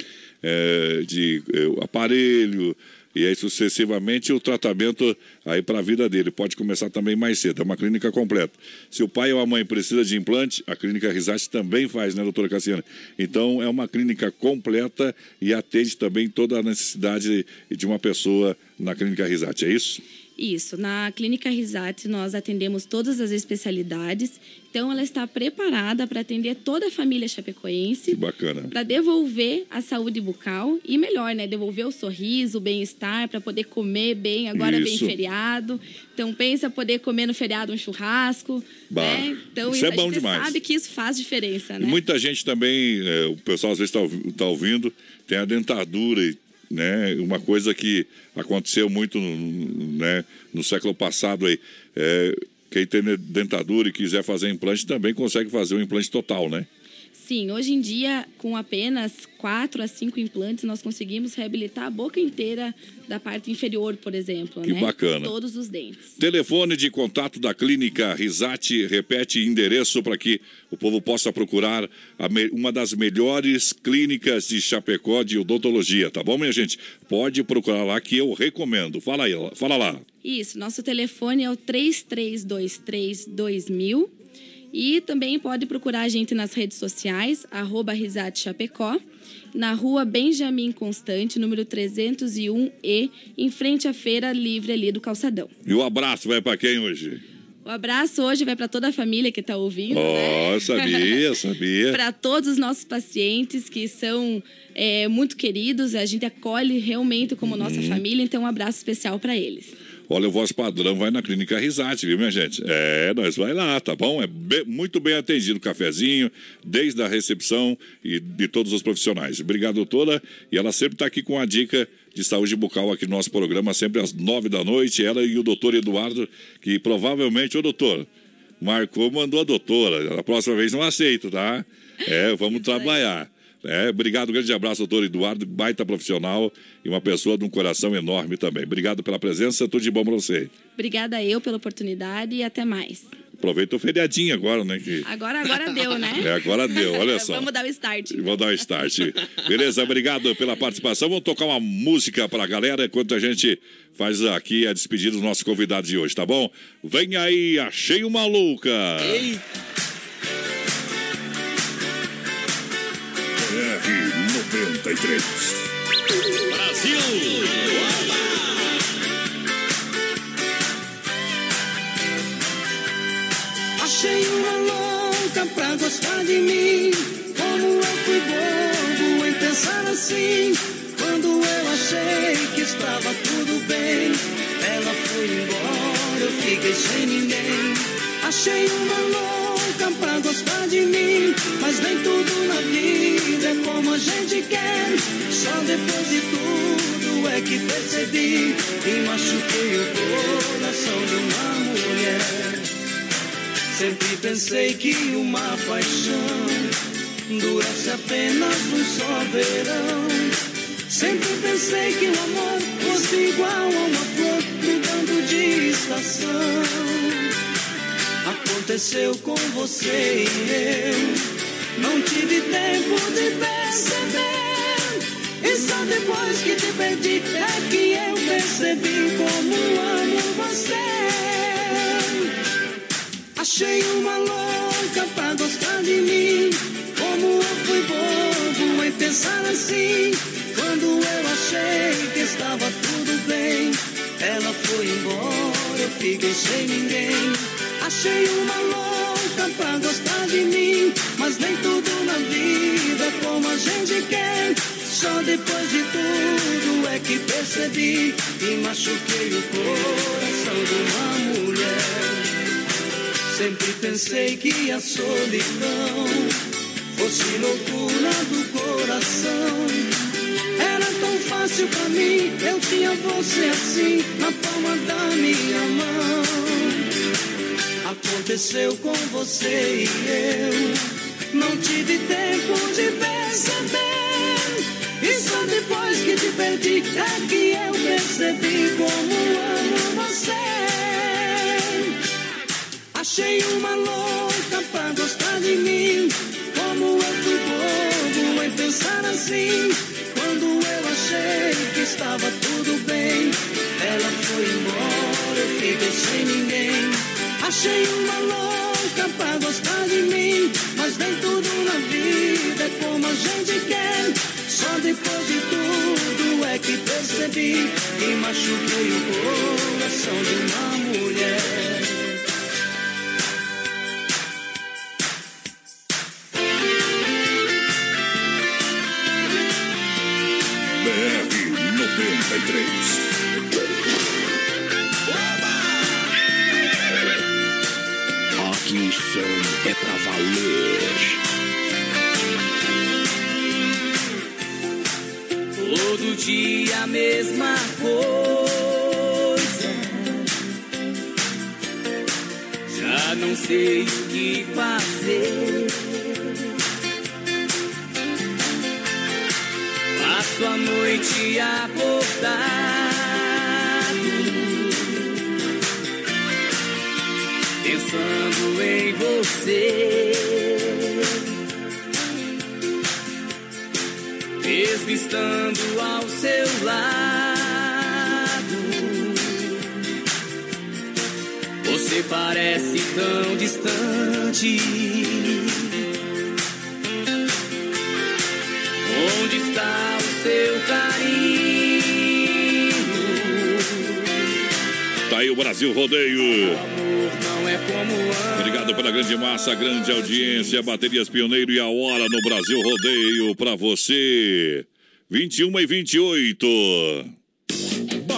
eh, de eh, aparelho e aí sucessivamente o tratamento aí para a vida dele. Pode começar também mais cedo, é uma clínica completa. Se o pai ou a mãe precisa de implante, a clínica Risate também faz, né, doutora Cassiana? Então é uma clínica completa e atende também toda a necessidade de uma pessoa na clínica Risate, é isso? Isso, na Clínica Risate nós atendemos todas as especialidades, então ela está preparada para atender toda a família chapecoense, Que bacana. para devolver a saúde bucal e melhor, né, devolver o sorriso, o bem-estar, para poder comer bem, agora vem Isso. feriado. Então pensa poder comer no feriado um churrasco, Bah, né? Então isso é a bom gente demais. sabe que isso faz diferença, E né? muita gente também, é, o pessoal às vezes está ouvindo, tem a dentadura, né? Uma coisa que aconteceu muito no- né, no século passado aí. É, quem tem dentadura e quiser fazer implante também consegue fazer um implante total, né? Sim, hoje em dia, com apenas quatro a cinco implantes, nós conseguimos reabilitar a boca inteira da parte inferior, por exemplo. Que né? bacana. Todos os dentes. Telefone de contato da clínica Risate, repete endereço para que o povo possa procurar me- uma das melhores clínicas de Chapecó de odontologia, tá bom, minha gente? Pode procurar lá que eu recomendo. Fala aí, fala lá. Isso, nosso telefone é o 3323 2000 e também pode procurar a gente nas redes sociais, arroba Risate Chapecó, na rua Benjamin Constante, número 301E, em frente à Feira Livre ali do Calçadão. E o abraço vai para quem hoje? O abraço hoje vai para toda a família que está ouvindo, Ó, né? sabia, <laughs> sabia. para todos os nossos pacientes que são é, muito queridos, a gente acolhe realmente como nossa Uhum. família, então um abraço especial para eles. Olha, o voz padrão vai na clínica Risate, viu, minha gente? É, nós vai lá, tá bom? É be- muito bem atendido, cafezinho, desde a recepção e de todos os profissionais. Obrigado, doutora. E ela sempre está aqui com a dica de saúde bucal aqui no nosso programa, sempre às nove da noite. Ela e o doutor Eduardo, que provavelmente, ô doutor, marcou, mandou a doutora. A próxima vez não aceito, tá? É, vamos trabalhar. É, obrigado, grande abraço, doutor Eduardo, baita profissional e uma pessoa de um coração enorme também. Obrigado pela presença, tudo de bom pra você. Obrigada eu pela oportunidade e até mais. Aproveita o feriadinho agora, né? Que... Agora, agora deu, né? <laughs> É, agora deu, olha só. Vamos dar o start. Vou dar um start. Beleza, obrigado pela participação. Vamos tocar uma música pra galera enquanto a gente faz aqui a despedida dos nossos convidados de hoje, tá bom? Vem aí, achei uma louca. R93. Brasil! Achei uma louca pra gostar de mim. Como eu fui bobo em pensar assim. Quando eu achei que estava tudo bem, ela foi embora, eu fiquei sem ninguém. Achei uma louca pra gostar de mim. Mas nem tudo na vida é como a gente quer. Só depois de tudo é que percebi. E machuquei o coração de uma mulher. Sempre pensei que uma paixão durasse apenas um só verão. Sempre pensei que o amor fosse igual a uma flor mudando de estação. Aconteceu com você e eu. Não tive tempo de perceber. E só depois que te perdi é que eu percebi como amo você. Achei uma louca pra gostar de mim. Como eu fui bobo em pensar assim. Quando eu achei que estava tudo bem, fiquei sem ninguém. Achei uma louca pra gostar de mim, mas nem tudo na vida é como a gente quer. Só depois de tudo é que percebi e machuquei o coração de uma mulher. Sempre pensei que a solidão fosse loucura do coração. Era tão fácil pra mim, eu tinha você assim na palma da minha mão. Aconteceu com você e eu não tive tempo de perceber. E só depois que te perdi é que eu percebi como amo você. Achei uma louca pra gostar de mim. Como eu fui bobo em pensar assim. Quando eu achei que estava tudo bem, ela foi embora, eu fiquei sem ninguém. Achei uma louca pra gostar de mim, mas nem tudo na vida é como a gente quer. Só depois de tudo é que percebi e machuquei o coração de uma mulher. BR 93. Dia a mesma coisa. Já não sei o que fazer. Passo a noite acordado. Pensando em você. Mesmo estando ao seu lado. Você parece tão distante. Onde está o seu carinho? Tá aí o Brasil Rodeio. Obrigado pela grande massa, grande audiência. Baterias Pioneiro e a hora no Brasil Rodeio pra você. 21 e 28.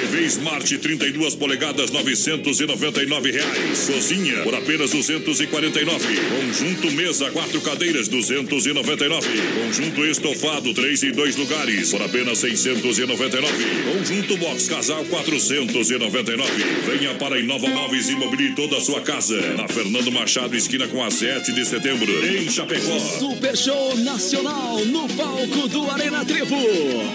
TV Smart 32 polegadas, 999 reais. Cozinha por apenas 249. Conjunto mesa, quatro cadeiras, 299. Conjunto estofado, três e dois lugares, por apenas 699. Conjunto box casal, 499. Venha para Inova Móveis e mobile toda a sua casa. Na Fernando Machado, esquina com a 7 de setembro, em Chapecó. Super Show Nacional no palco do Arena Trevo.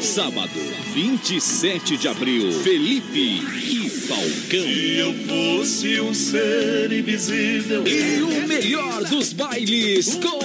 Sábado, 27 de abril. Felipe e Falcão. Se eu fosse um ser invisível. E o melhor dos bailes com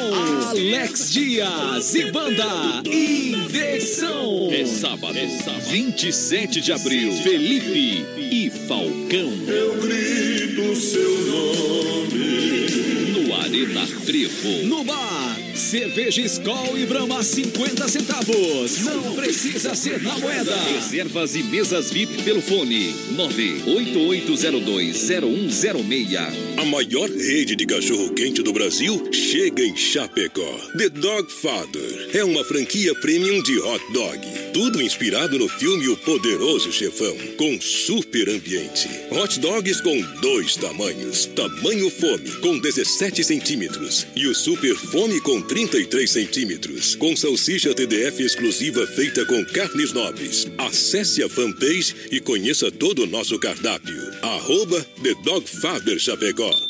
Alex Dias e banda Inversão. É sábado, é sábado, 27 de abril. Felipe e Falcão. Eu grito seu nome. No Arena Trevo. No bar. Cerveja Skol e Brahma 50 centavos. Não precisa ser na moeda. Reservas e mesas VIP pelo fone 988020106. A maior rede de cachorro-quente do Brasil chega em Chapecó. The Dog Father é uma franquia premium de hot dog. Tudo inspirado no filme O Poderoso Chefão, com super ambiente. Hot dogs com dois tamanhos. Tamanho fome, com 17 centímetros. E o super fome com 33 centímetros. Com salsicha TDF exclusiva feita com carnes nobres. Acesse a fanpage e conheça todo o nosso cardápio. Arroba The Dog Father Chapecó.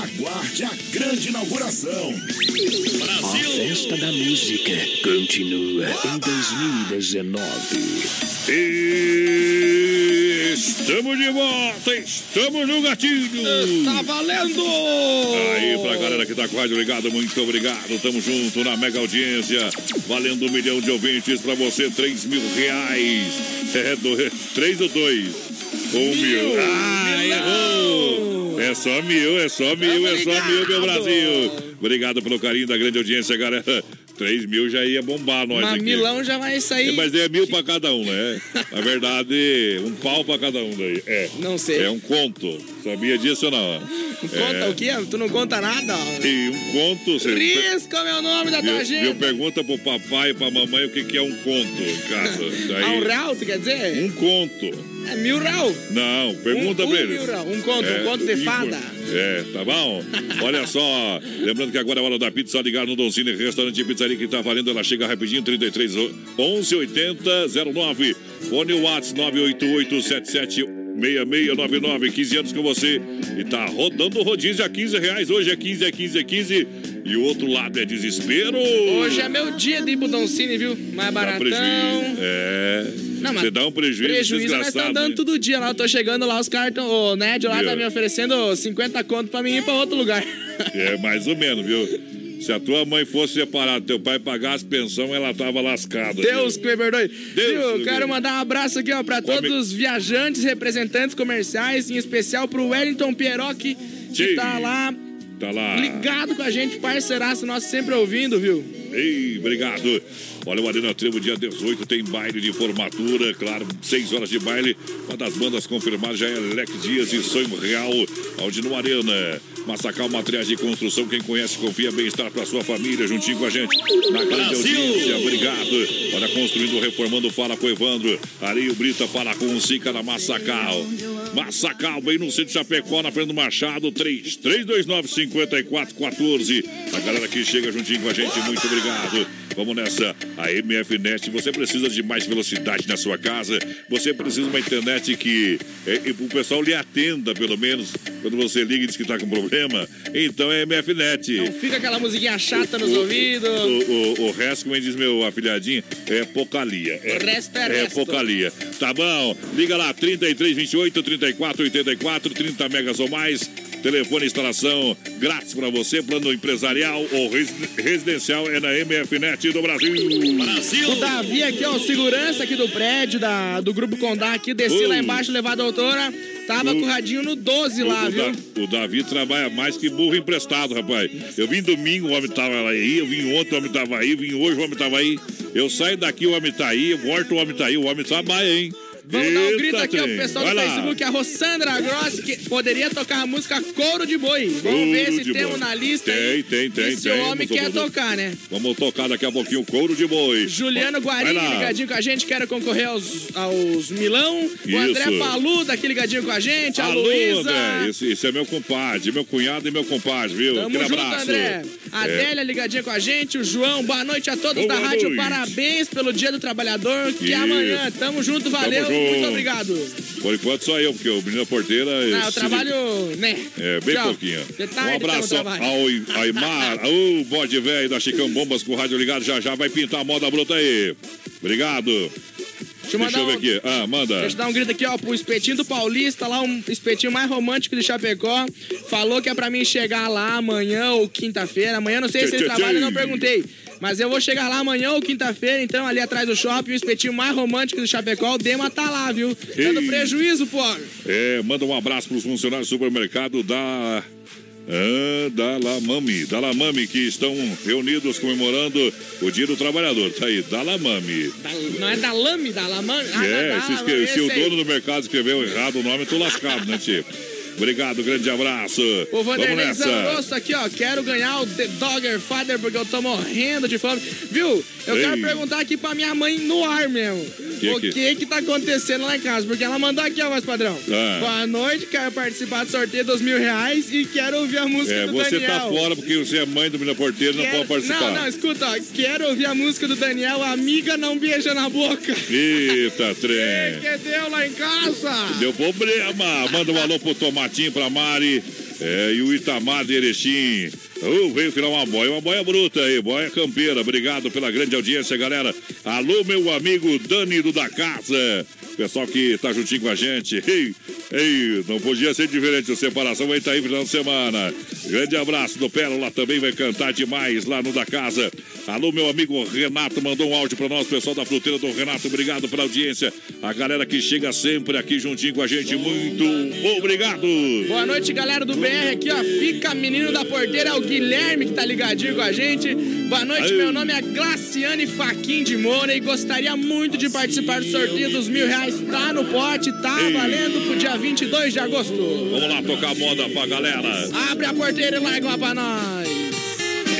Aguarde a grande inauguração. A festa da música continua em 2019. Estamos de volta, estamos no gatilho. Está valendo! Aí, pra galera que tá com rádio ligado, muito obrigado. Tamo junto na mega audiência. Valendo um milhão de ouvintes pra você, três mil reais. É, do, três ou dois? Um mil. Ah, errou! É só mil, é só mil, é só mil, meu Brasil. Obrigado pelo carinho da grande audiência, galera. 3 <laughs> mil já ia bombar nós aqui. Mamilão já vai sair. Mas é mil pra cada um, né? Na verdade, um pau pra cada um daí. É. Não sei. É um conto. Sabia disso ou não? Conta é. o quê? Tu não conta nada? E um conto. Você Risco é o nome da tua gente. viu, pergunta pro papai e pra mamãe o que, que é um conto em casa. Daí, Ah, um real, tu quer dizer? um conto. É mil real. Não, pergunta um, pra um eles. mil real. Um conto, É, um conto de fada. É, tá bom? Olha <laughs> só, lembrando que agora é hora da pizza, ligar no Doncini Restaurante e Pizzaria que tá valendo, ela chega rapidinho, 33 11 80 09. Fone Whats 988 77 6699, 15 anos com você e tá rodando o rodízio a 15 reais. Hoje é 15, é 15, é 15 e o outro lado é desespero. Hoje é meu dia de ir pro Don Cine, viu? Mais Dá baratão. É. Não, mas Você dá um prejuízo, Prejuízo nós desgraçado. estamos dando hein? todo dia lá. Eu tô chegando lá, os tão. O Nédio lá tá me oferecendo 50 conto pra mim ir pra outro lugar. <laughs> É, mais ou menos, viu? Se a tua mãe fosse separada, teu pai pagasse pensão, ela tava lascada. Deus que me perdoe. Deus Viu? Quero mandar um abraço aqui, ó, pra todos Homem- os viajantes, representantes comerciais, em especial pro Wellington Pieroc, que Sim. tá lá Tá lá. ligado com a gente, parceiraço nosso, sempre ouvindo, viu? Ei, obrigado. Olha, o Arena Trevo, dia 18, tem baile de formatura, claro, 6 horas de baile. Uma das bandas confirmadas já é Leque Dias e Sonho Real, onde no Arena. Massacal Materiais de Construção, quem conhece, confia bem-estar para sua família, juntinho com a gente. Na grande Brasil! audiência, obrigado. Olha, construindo, reformando, fala com o Evandro. Areio Brita, fala com o Sica na Massacal. Massacal, bem no centro de Chapecó, na frente do Machado, 3 329 5414. A galera que chega juntinho com a gente, muito obrigado. Vamos nessa. A MF Net, você precisa de mais velocidade na sua casa. Você precisa de uma internet que é, o pessoal lhe atenda, pelo menos, quando você liga e diz que está com problema. Então é MF Net. Não fica aquela musiquinha chata nos ouvidos. O, o, o resto, como diz meu afilhadinho, é pocalia. É, O resto é é resto. pocalia. Tá bom? Liga lá, 33 28 34 84, 30 megas ou mais. Telefone instalação grátis para você, plano empresarial ou res- residencial é na MFNet do Brasil. O Davi aqui, ó, o segurança aqui do prédio da, do Grupo Condá aqui, desci Uh. lá embaixo, levar a doutora, tava Uh. com o radinho no 12 lá, o, viu? Da- o Davi trabalha mais que burro emprestado, rapaz. Eu vim domingo, o homem tava aí. Eu vim ontem, o homem tava aí. Vim hoje, o homem tava aí. Eu saio daqui, o homem tá aí. Eu volto, o homem tá aí. O homem trabalha, hein? Vamos dar um grito aqui ao pessoal do. Facebook, a Rossandra Grossi, que poderia tocar a música Couro de Boi. Vamos ver se temos na lista Tem, tem, tem, se o homem quer tocar, né? Vamos tocar daqui a pouquinho couro de boi. Juliano Guarini ligadinho com a gente, quero concorrer aos, aos Milão. O. André Palu daqui ligadinho com a gente, a Luísa. Esse, esse é meu compadre, meu cunhado e meu compadre, viu? Tamo Aquele junto, abraço. André. A É. Adélia ligadinha com a gente, o João. Boa noite a todos da rádio. Parabéns pelo Dia do Trabalhador, que é amanhã. Tamo junto, valeu. Muito obrigado. Por enquanto só eu, porque o menino porteira. Não, eu se- trabalho, né? É, bem Tchau. pouquinho. De Um abraço então, trabalho. ao Aymar, <laughs> o bode velho da Chicão Bombas com o rádio ligado. Já já vai pintar a moda bruta aí. Obrigado. Deixa eu mandar eu ver um- aqui. Ah, manda. Deixa eu dar um grito aqui, ó, pro espetinho do Paulista, lá, um espetinho mais romântico de Chapecó. Falou que é pra mim chegar lá amanhã ou quinta-feira. Amanhã, não sei Tchê, se ele trabalha, não perguntei. Mas eu vou chegar lá amanhã ou quinta-feira, então, ali atrás do shopping, o espetinho mais romântico do Chapecó, o Dema tá lá, viu? Dando Ei. prejuízo, pô. É, manda um abraço pros funcionários do supermercado da. Ah, da Lamami, da Lamami, que estão reunidos comemorando o Dia do Trabalhador. Tá aí, da Lamami. Da- não é da Lame, da Lamame? Ah, é, da, se, da, se o esse aí. dono do mercado escreveu errado o nome, eu tô lascado, né, Tio? Obrigado, grande abraço. O Vanderlei nessa. Zangrosso aqui, ó. Quero ganhar o The Dogger Father porque eu tô morrendo de fome. Viu? Eu Ei. quero perguntar aqui pra minha mãe no ar mesmo. Que o que- que que tá acontecendo lá em casa? Porque ela mandou aqui, ó, voz padrão. Ah. Boa noite, quero participar do sorteio dos mil reais e quero ouvir a música É, do você Daniel. tá fora porque você é mãe do menino porteiro, não Quero- pode participar. Não, não, escuta, ó. Quero ouvir a música do Daniel, Amiga Não Beija na Boca. Eita, trem. <laughs> Que deu lá em casa? Deu problema. Manda um alô pro Tomatinho, pra Mari é, e o Itamar de Erechim. Oh, veio virar uma boia, uma boia bruta aí, boia campeira. Obrigado pela grande audiência, galera. Alô, meu amigo Dani do da Casa. Pessoal que tá juntinho com a gente. Ei, ei, não podia ser diferente. A separação vai estar aí final de semana. Grande abraço do Pérola também vai cantar demais lá no da Casa. Alô, meu amigo Renato mandou um áudio pra nós, pessoal da fruteira do Renato. Obrigado pela audiência. A galera que chega sempre aqui juntinho com a gente. Muito obrigado. Boa noite, galera do BR aqui, ó. Fica menino da porteira, o Guilherme que tá ligadinho com a gente. Boa noite, Aí. meu nome é Glaciane Faquin de Moura e gostaria muito de participar do sorteio dos mil reais. Tá no pote, tá Ei. valendo pro dia 22 de agosto. Vamos lá tocar moda pra galera. Abre a porteira e larga uma pra nós.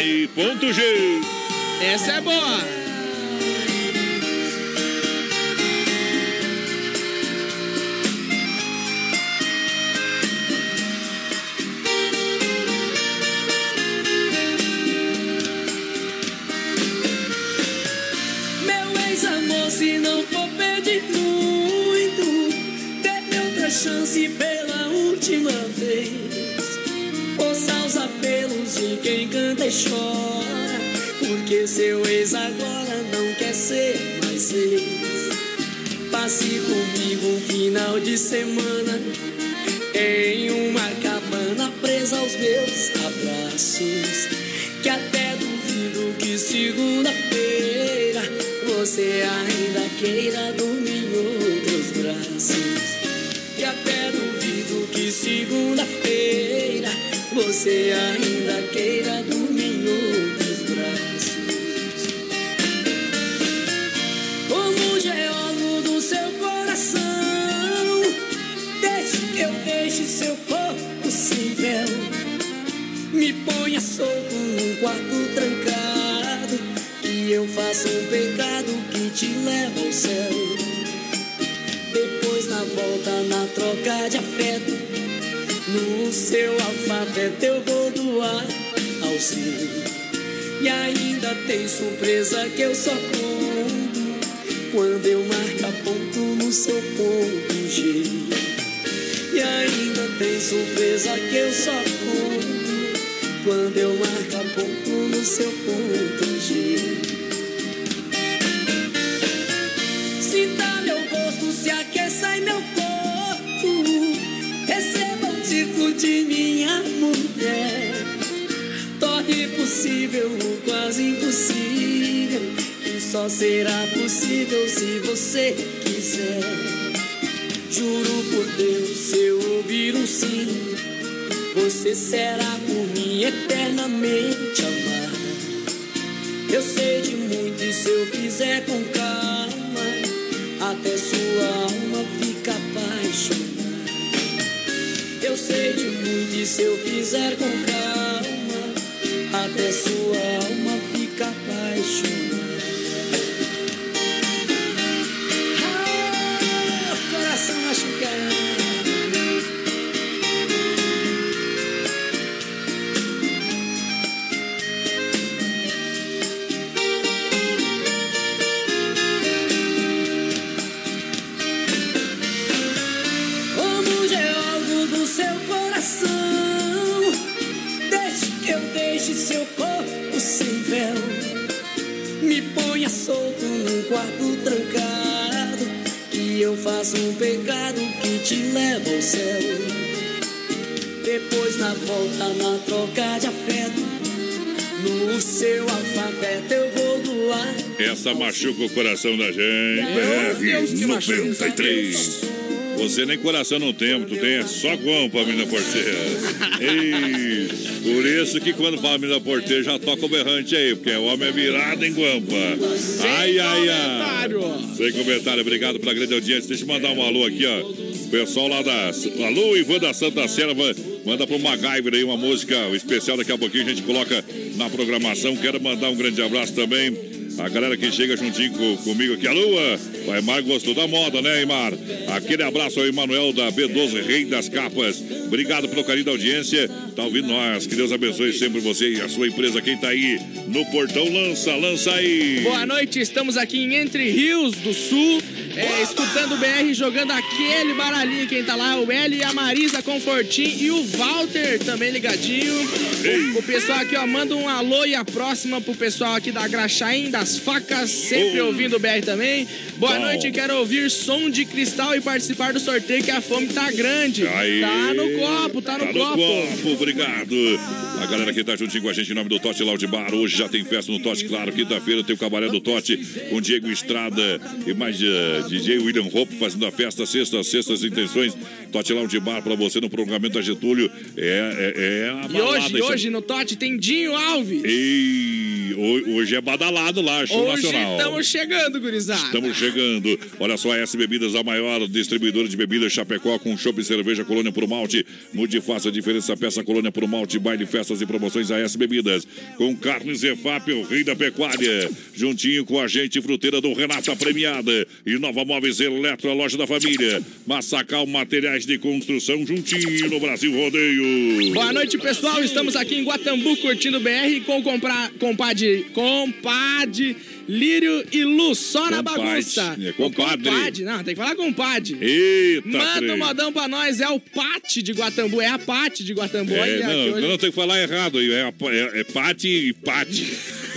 E ponto G. Essa é boa. Pedir muito, dê-me outra chance pela última vez. Ouça os apelos de quem canta e chora, porque seu ex agora não quer ser mais ex. Passe comigo um final de semana em uma cabana presa aos meus abraços. Que até duvido que segunda-feira você ainda queira dormir em outros braços. Que até duvido que segunda-feira você ainda queira dormir eu faça um pecado que te leva ao céu. Depois na volta, na troca de afeto, no seu alfabeto eu vou doar ao seu. E ainda tem surpresa que eu só conto quando eu marco ponto no seu ponto G. E ainda tem surpresa que eu só conto quando eu marco ponto no seu ponto G. impossível o quase impossível. E só será possível se você quiser. Juro por Deus, se eu ouvir um sim, você será por mim eternamente amada. Eu sei de muito e se eu fizer com calma, até sua alma fica apaixonada. Eu sei de muito e se eu fizer com calma até sua Essa machuca o coração da gente. Meu Deus, que BR machuca. 93. Você nem coração não tem, tu tem é só guampa, menina porteira. <laughs> Ei, por isso que quando fala menina porteira já toca o berrante aí, porque o homem é virado em guampa. Ai, ai, ai. Sem comentário, obrigado pela grande audiência. Deixa eu mandar um alô aqui, ó. O pessoal lá da. Alô, Ivan da Santa Selva. Manda pro MacGyver aí uma música especial. Daqui a pouquinho a gente coloca na programação. Quero mandar um grande abraço também. A galera que chega juntinho com- comigo aqui, a Lua. O Aymar gostou da moda, né, Aymar? Aquele abraço ao Emanuel da B12, Rei das Capas. Obrigado pelo carinho da audiência. Tá ouvindo nós. Que Deus abençoe sempre você e a sua empresa. Quem tá aí no portão, lança, lança aí. Boa noite, estamos aqui em Entre Rios do Sul, é, escutando o BR jogando aquele baralhinho. Quem tá lá, o L, a Marisa Confortim e o Walter também ligadinho. O, pessoal aqui, ó, manda um alô e a próxima pro pessoal aqui da Graxaim, das facas, sempre Oh. ouvindo o BR também. Boa Bom. noite, quero ouvir som de cristal e participar do sorteio que a fome tá grande. Tá no copo, tá no Tá copo. copo, obrigado. A galera que tá juntinho com a gente em nome do Tote Lounge Bar. Hoje já tem festa no Tote, claro. Quinta-feira tem o Cabaré do Tote com Diego Estrada e mais eh, DJ William Hope fazendo a festa. Sexta, sextas intenções. Tote Lounge Bar pra você no prolongamento da Getúlio. É, é, é a E balada, hoje, isso- hoje no Tote tem Dinho Alves. Ei, ho- hoje é badalado lá, show Hoje nacional. estamos chegando, gurizada. Estamos chegando. Olha só, a S Bebidas, a maior distribuidora de bebidas Chapecó com chopp e cerveja Colônia por Malte. Mude e faça a diferença. Peça Colônia por Malte, baile, festas e promoções a S Bebidas. Com carnes EFAP, o rei da pecuária. Juntinho com a gente, fruteira do Renata Premiada. E Nova Móveis Eletro, a loja da família. Massacal Materiais de Construção, juntinho no Brasil Rodeio. Boa noite, pessoal. Estamos aqui em Guatambu curtindo BR com comprar, compadre, compadre Lírio e Lu, só na Compadre, bagunça. é compadre. Compadre, não, tem que falar compadre. Eita, Manda trem. um modão pra nós, é o Pate de Guatambu, é a Pate de Guatambu. É, Olha não, hoje. não tem que falar errado aí. É, é, é pate e pate.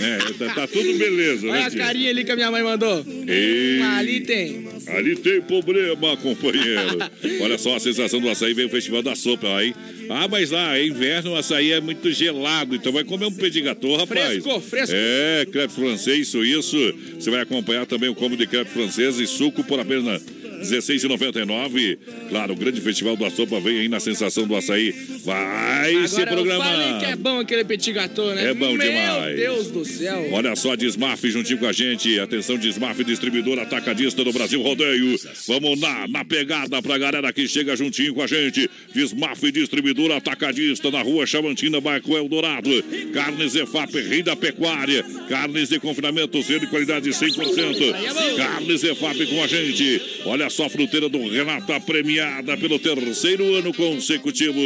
É, tá, tá tudo beleza, Olha né? a tia? carinha ali que a minha mãe mandou. Ei. Ali tem. Ali tem problema, companheiro. <laughs> Olha só, a sensação do açaí vem o Festival da Sopa aí. Ah, mas lá, é inverno, o açaí é muito gelado, então vai comer um pedigatô, rapaz. Fresco, fresco. É, crepe francês, suíço. Você vai acompanhar também o combo de crepe francês e suco por apenas R$16,99. Claro, o grande festival da sopa vem aí na sensação do açaí. Vai se Agora eu programar. falei que é bom aquele petit gâteau, né? É bom Meu demais. Deus do céu. Olha só, Desmaf juntinho com a gente. Atenção, Desmaf, distribuidor atacadista do Brasil Rodeio. Vamos na, na pegada pra galera que chega juntinho com a gente. Desmaf, distribuidor atacadista na rua Chamantina, bairro Eldorado. Carnes EFAP, rei da pecuária. Carnes de confinamento, selo de qualidade 100%. Carnes EFAP com a gente. Olha só, a fruteira do Renata premiada pelo terceiro ano consecutivo.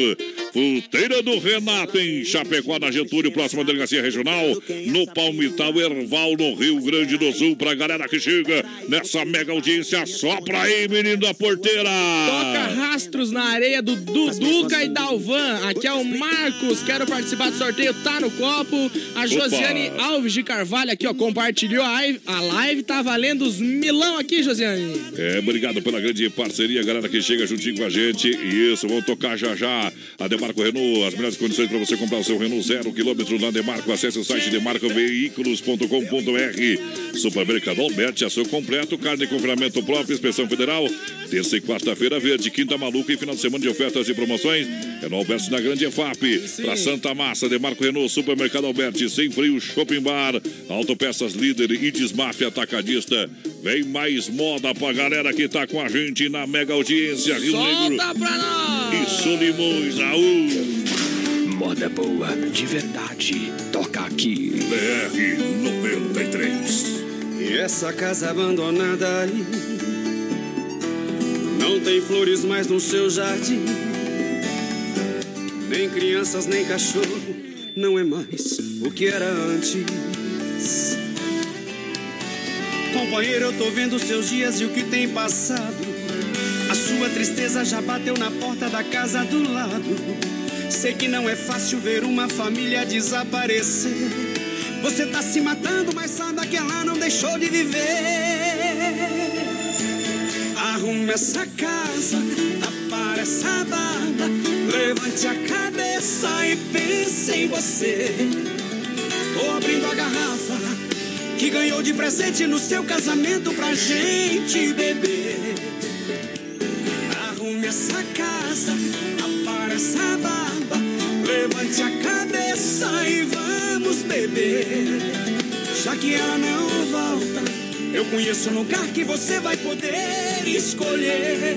Fruteira do Renato em Chapecó, na Getúlio, próxima delegacia regional. No Palmital Erval, no Rio Grande do Sul. Pra galera que chega nessa mega audiência. Só pra aí, menino da porteira. Toca rastros na areia do Duduca e Dalvan. Aqui é o Marcos. Quero participar do sorteio. Tá no copo. A Josiane Alves de Carvalho aqui, ó, compartilhou a. A live tá valendo os milão aqui, Josiane. É, obrigado pela grande parceria, galera que chega juntinho com a gente. Isso, vamos tocar já já. A Demarco Renault, as melhores condições para você comprar o seu Renault zero quilômetro na Demarco. Acesse o site demarcoveículos.com.br. Supermercado Alberti, açougue completo, carne de confinamento próprio, inspeção federal. Terça e quarta-feira verde, quinta maluca e final de semana de ofertas e promoções. É no Alberti na Grande EFAP. Para Santa Massa, Demarco Renault, Supermercado Alberti, Sem Frio, Shopping Bar, Autopeças Líder e Desmaf Atacadista. Vem mais moda pra galera que tá com a gente na mega audiência Rio Negro Solta pra nós! e Solimões. Aú! moda boa, de verdade. Toca aqui. BR 93. E essa casa abandonada aí Não tem flores mais no seu jardim Nem crianças, nem cachorro Não é mais o que era antes Companheiro, eu tô vendo seus dias e o que tem passado A sua tristeza já bateu na porta da casa do lado Sei que não é fácil ver uma família desaparecer você tá se matando, mas sabe que ela não deixou de viver. Arrume essa casa, apare essa barba, levante a cabeça e pense em você. Tô abrindo a garrafa que ganhou de presente no seu casamento pra gente beber. Arrume essa casa, apare essa barba, levante a cabeça e vamos beber. Já que ela não volta, eu conheço um lugar que você vai poder escolher.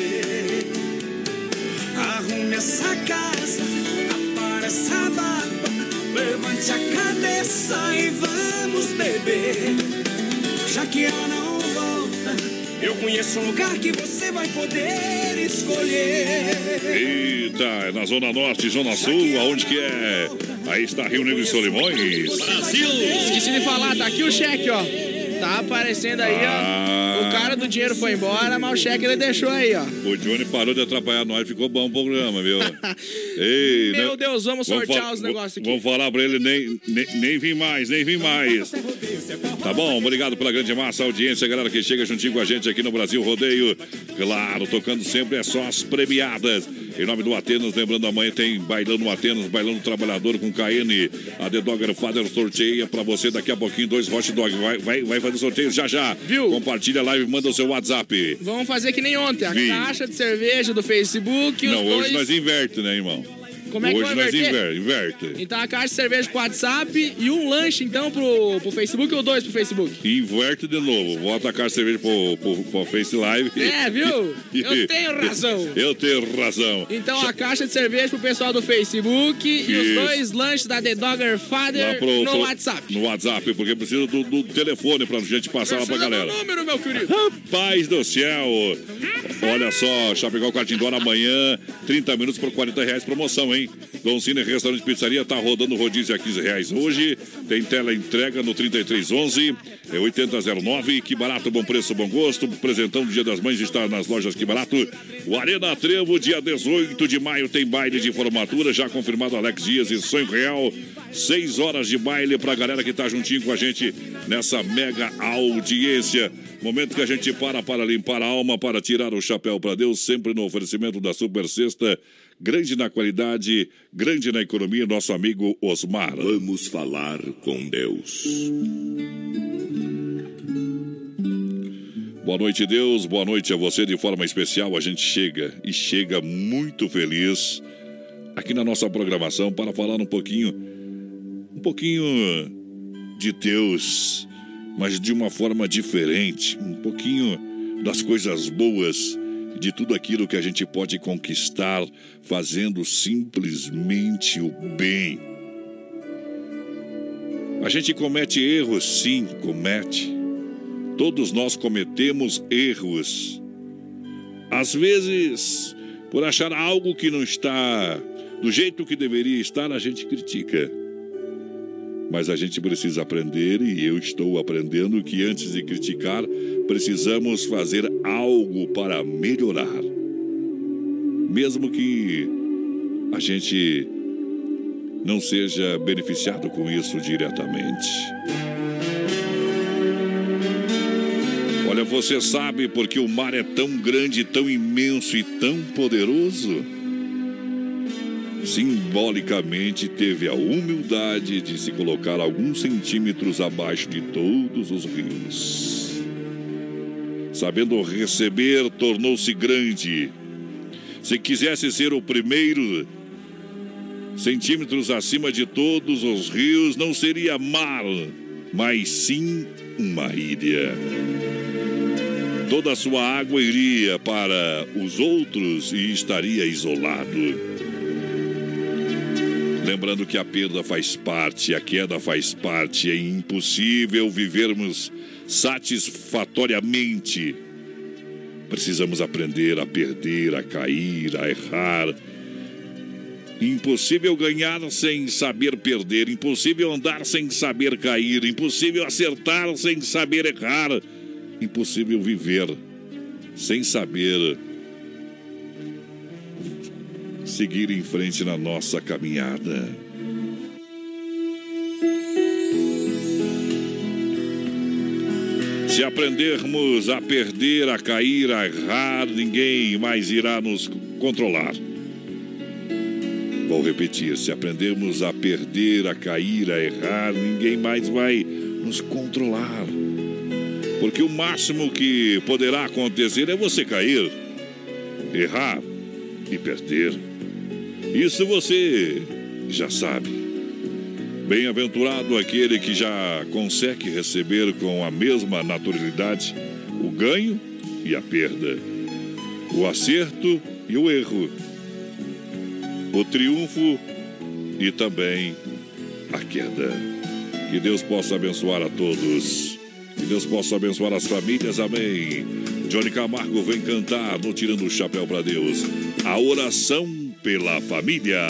Levante a cabeça e vamos beber. Já que ela não volta, eu conheço um lugar que você vai poder escolher. Eita, é na Zona Norte, Zona Sul, aonde que é? Aí está Rio Negro e Solimões. Brasil! Esqueci de falar, tá aqui o cheque, ó. Tá aparecendo aí, Ah. ó. O cara do dinheiro foi embora, mas o cheque ele deixou aí, ó. O Johnny parou de atrapalhar nós, ficou bom o programa, viu? <laughs> Ei, Meu né? Deus, vamos sortear fa- os negócios aqui. Vamos falar pra ele, nem, nem, nem vim mais, nem vim mais. Tá bom, obrigado pela grande massa, audiência, galera que chega juntinho com a gente aqui no Brasil Rodeio. Claro, tocando sempre é só as premiadas. Em nome do Atenas, lembrando, amanhã tem Bailando Atenas, Bailando Trabalhador com KN. A The Dogger Father sorteia pra você daqui a pouquinho dois hot dog. Vai, vai, vai fazer sorteio já já. Viu? Compartilha a live, manda o seu WhatsApp. Vamos fazer que nem ontem, a Vi. caixa de cerveja do Facebook Não, dois... hoje nós inverte, né, irmão? Como é que hoje nós inverter? inver- inverte. Então a caixa de cerveja pro WhatsApp e um lanche, então, pro, pro Facebook ou dois pro Facebook? Inverte de novo. Volta a caixa de cerveja pro, pro, pro Face Live. É, viu? Eu <laughs> tenho razão. Eu tenho razão. Então a caixa de cerveja pro pessoal do Facebook e os Isso. dois lanches da The Dogger Father pro, no WhatsApp. No WhatsApp, porque precisa do, do telefone pra gente passar lá pra Precisa do galera. número, meu querido. Paz do céu! Olha só, Chapecó Cartindora amanhã, 30 minutos por 40 reais promoção, hein? Cine Restaurante Pizzaria tá rodando rodízio a 15 reais hoje. Tem tela entrega no 3311, é 8009. Que barato, bom preço, bom gosto. Presentão do Dia das Mães está nas lojas Que Barato. O Arena Trevo, dia 18 de maio, tem baile de formatura, já confirmado Alex Dias e Sonho Real. Seis horas de baile pra galera que tá juntinho com a gente nessa mega audiência. Momento que a gente para para limpar a alma, para tirar o chapéu para Deus, sempre no oferecimento da Super Sexta. Grande na qualidade, grande na economia, nosso amigo Osmar. Vamos falar com Deus. Boa noite, Deus. Boa noite a você de forma especial. A gente chega e chega muito feliz aqui na nossa programação para falar um pouquinho, um pouquinho de Deus, mas de uma forma diferente, um pouquinho das coisas boas, de tudo aquilo que a gente pode conquistar fazendo simplesmente o bem. A gente comete erros, sim, comete. Todos nós cometemos erros. Às vezes, por achar algo que não está do jeito que deveria estar, a gente critica. Mas a gente precisa aprender, e eu estou aprendendo, que antes de criticar, precisamos fazer algo para melhorar. mesmo que a gente não seja beneficiado com isso diretamente. Olha, você sabe porque o mar é tão grande, tão imenso e tão poderoso? Simbolicamente teve a humildade de se colocar alguns centímetros abaixo de todos os rios. Sabendo receber, tornou-se grande. Se quisesse ser o primeiro, centímetros acima de todos os rios, não seria mar, mas sim uma ilha. Toda a sua água iria para os outros e estaria isolado. Lembrando que a perda faz parte, a queda faz parte, é impossível vivermos satisfatoriamente. Precisamos aprender a perder, a cair, a errar. Impossível ganhar sem saber perder, impossível andar sem saber cair, impossível acertar sem saber errar, impossível viver sem saber seguir em frente na nossa caminhada. Se aprendermos a perder, a cair, a errar, ninguém mais irá nos controlar. Vou repetir: se aprendermos a perder, a cair, a errar, ninguém mais vai nos controlar. Porque o máximo que poderá acontecer é você cair, errar e perder. Isso você já sabe. Bem-aventurado aquele que já consegue receber com a mesma naturalidade o ganho e a perda, o acerto e o erro, o triunfo e também a queda. Que Deus possa abençoar a todos. Que Deus possa abençoar as famílias. Amém. Johnny Camargo vem cantar no Tirando o Chapéu para Deus. A oração pela família.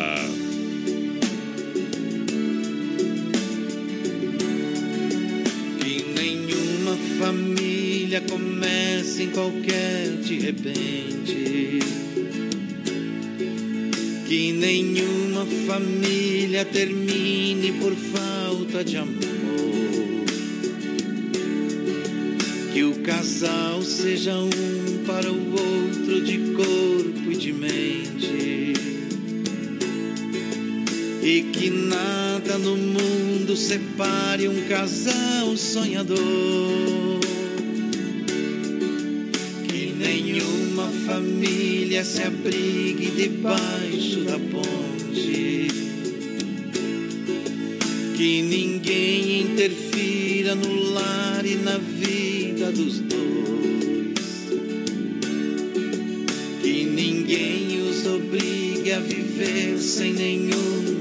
Que nenhuma família comece em qualquer de repente. Que nenhuma família termine por falta de amor. Que o casal seja um para o outro de corpo e de mente. E que nada no mundo separe um casal sonhador. Que nenhuma família se abrigue debaixo da ponte. Que ninguém interfira no lar e na vida dos dois. Que ninguém os obrigue a viver sem nenhum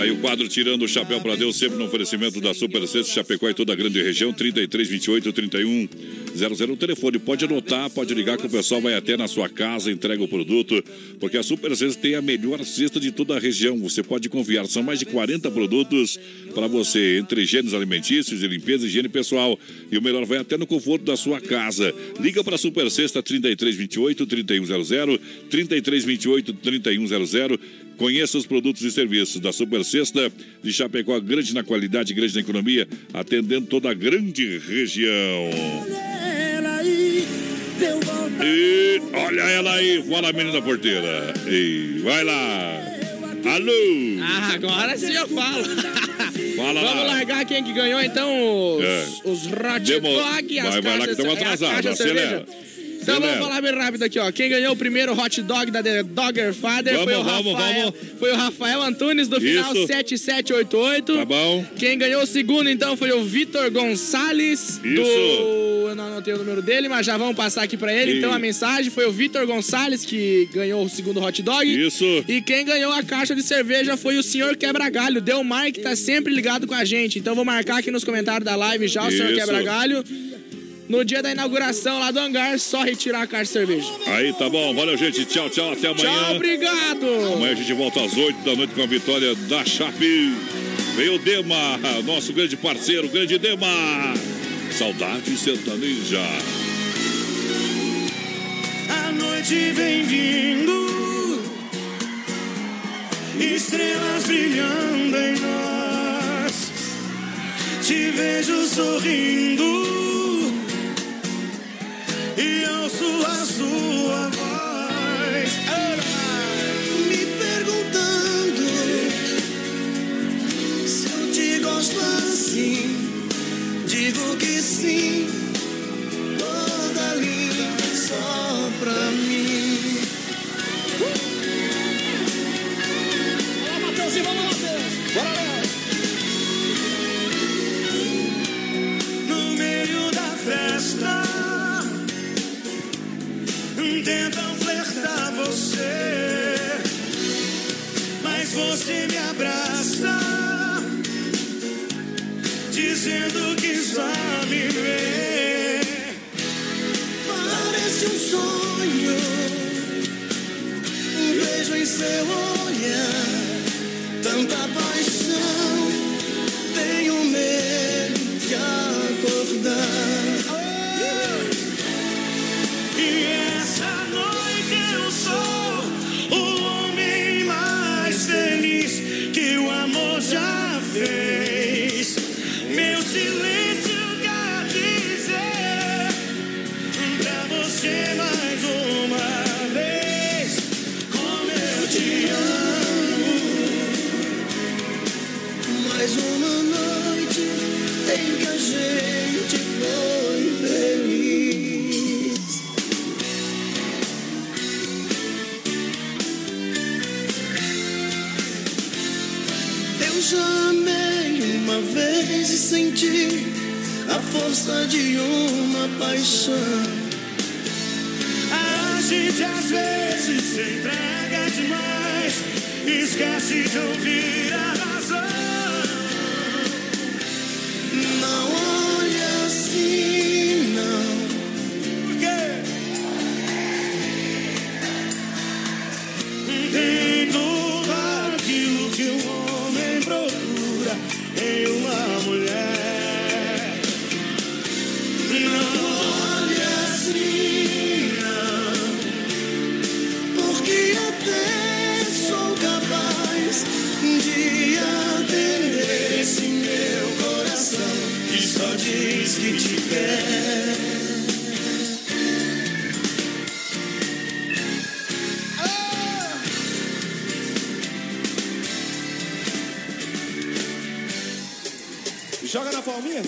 Aí o quadro Tirando o Chapéu para Deus, sempre no oferecimento da Super Sexta, Chapecó e toda a grande região, 33, 28, 31, 00. O telefone pode anotar, pode ligar que o pessoal vai até na sua casa, entrega o produto, porque a Super Sexta tem a melhor cesta de toda a região. Você pode confiar, são mais de 40 produtos para você, entre higienes alimentícios, de limpeza e higiene pessoal. E o melhor vai até no conforto da sua casa. Liga para a Super Sexta 33, 28, 3100, 33, 28, 3100. Conheça os produtos e serviços da Super Sexta de Chapecó, grande na qualidade, grande na economia, atendendo toda a grande região. E olha ela aí, fala menina porteira. E vai lá. Alô? Ah, agora sim eu falo. <laughs> Fala Vamos lá. largar quem que ganhou então os, É. os Hot Demo- Dog, as vai- vai lá que caixas- tamo a atrasado, caixa de acelera. cerveja. Então vamos falar bem rápido aqui, ó. Quem ganhou o primeiro hot dog da The Dogger Father Vamos, foi o vamos, Rafael. vamos. Foi o Rafael Antunes do final Isso. 7788. Tá bom. Quem ganhou o segundo então foi o Vitor Gonçalves do eu não anotei o número dele, mas já vamos passar aqui pra ele. E- Então a mensagem foi o Vitor Gonçalves que ganhou o segundo hot dog. Isso. E quem ganhou a caixa de cerveja foi o senhor Quebra-Galho, Delmar, que tá sempre ligado com a gente. Então vou marcar aqui nos comentários da live já o senhor Isso. Quebra-Galho. No dia da inauguração lá do hangar, só retirar a caixa de cerveja. Aí tá bom, valeu gente, tchau, tchau, até amanhã. Tchau, obrigado! Amanhã a gente volta às 8 da noite com a vitória da Chape. Veio o Dema, nosso grande parceiro, grande Dema. Saudade sertaneja. A noite vem vindo, estrelas brilhando em nós. Te vejo sorrindo e ouço a sua voz. Me perguntando se eu te gosto assim. Digo que sim, toda linda só pra mim. Vamos, Matheusinho, vamos, Matheus! Bora lá! No meio da festa, tentam flertar você, mas você me abraça dizendo que me vê. Parece um sonho, vejo em seu olhar tanta paixão. Tenho medo de acordar. E senti a força de uma paixão. A gente às vezes se entrega demais esquece de ouvir a palminha.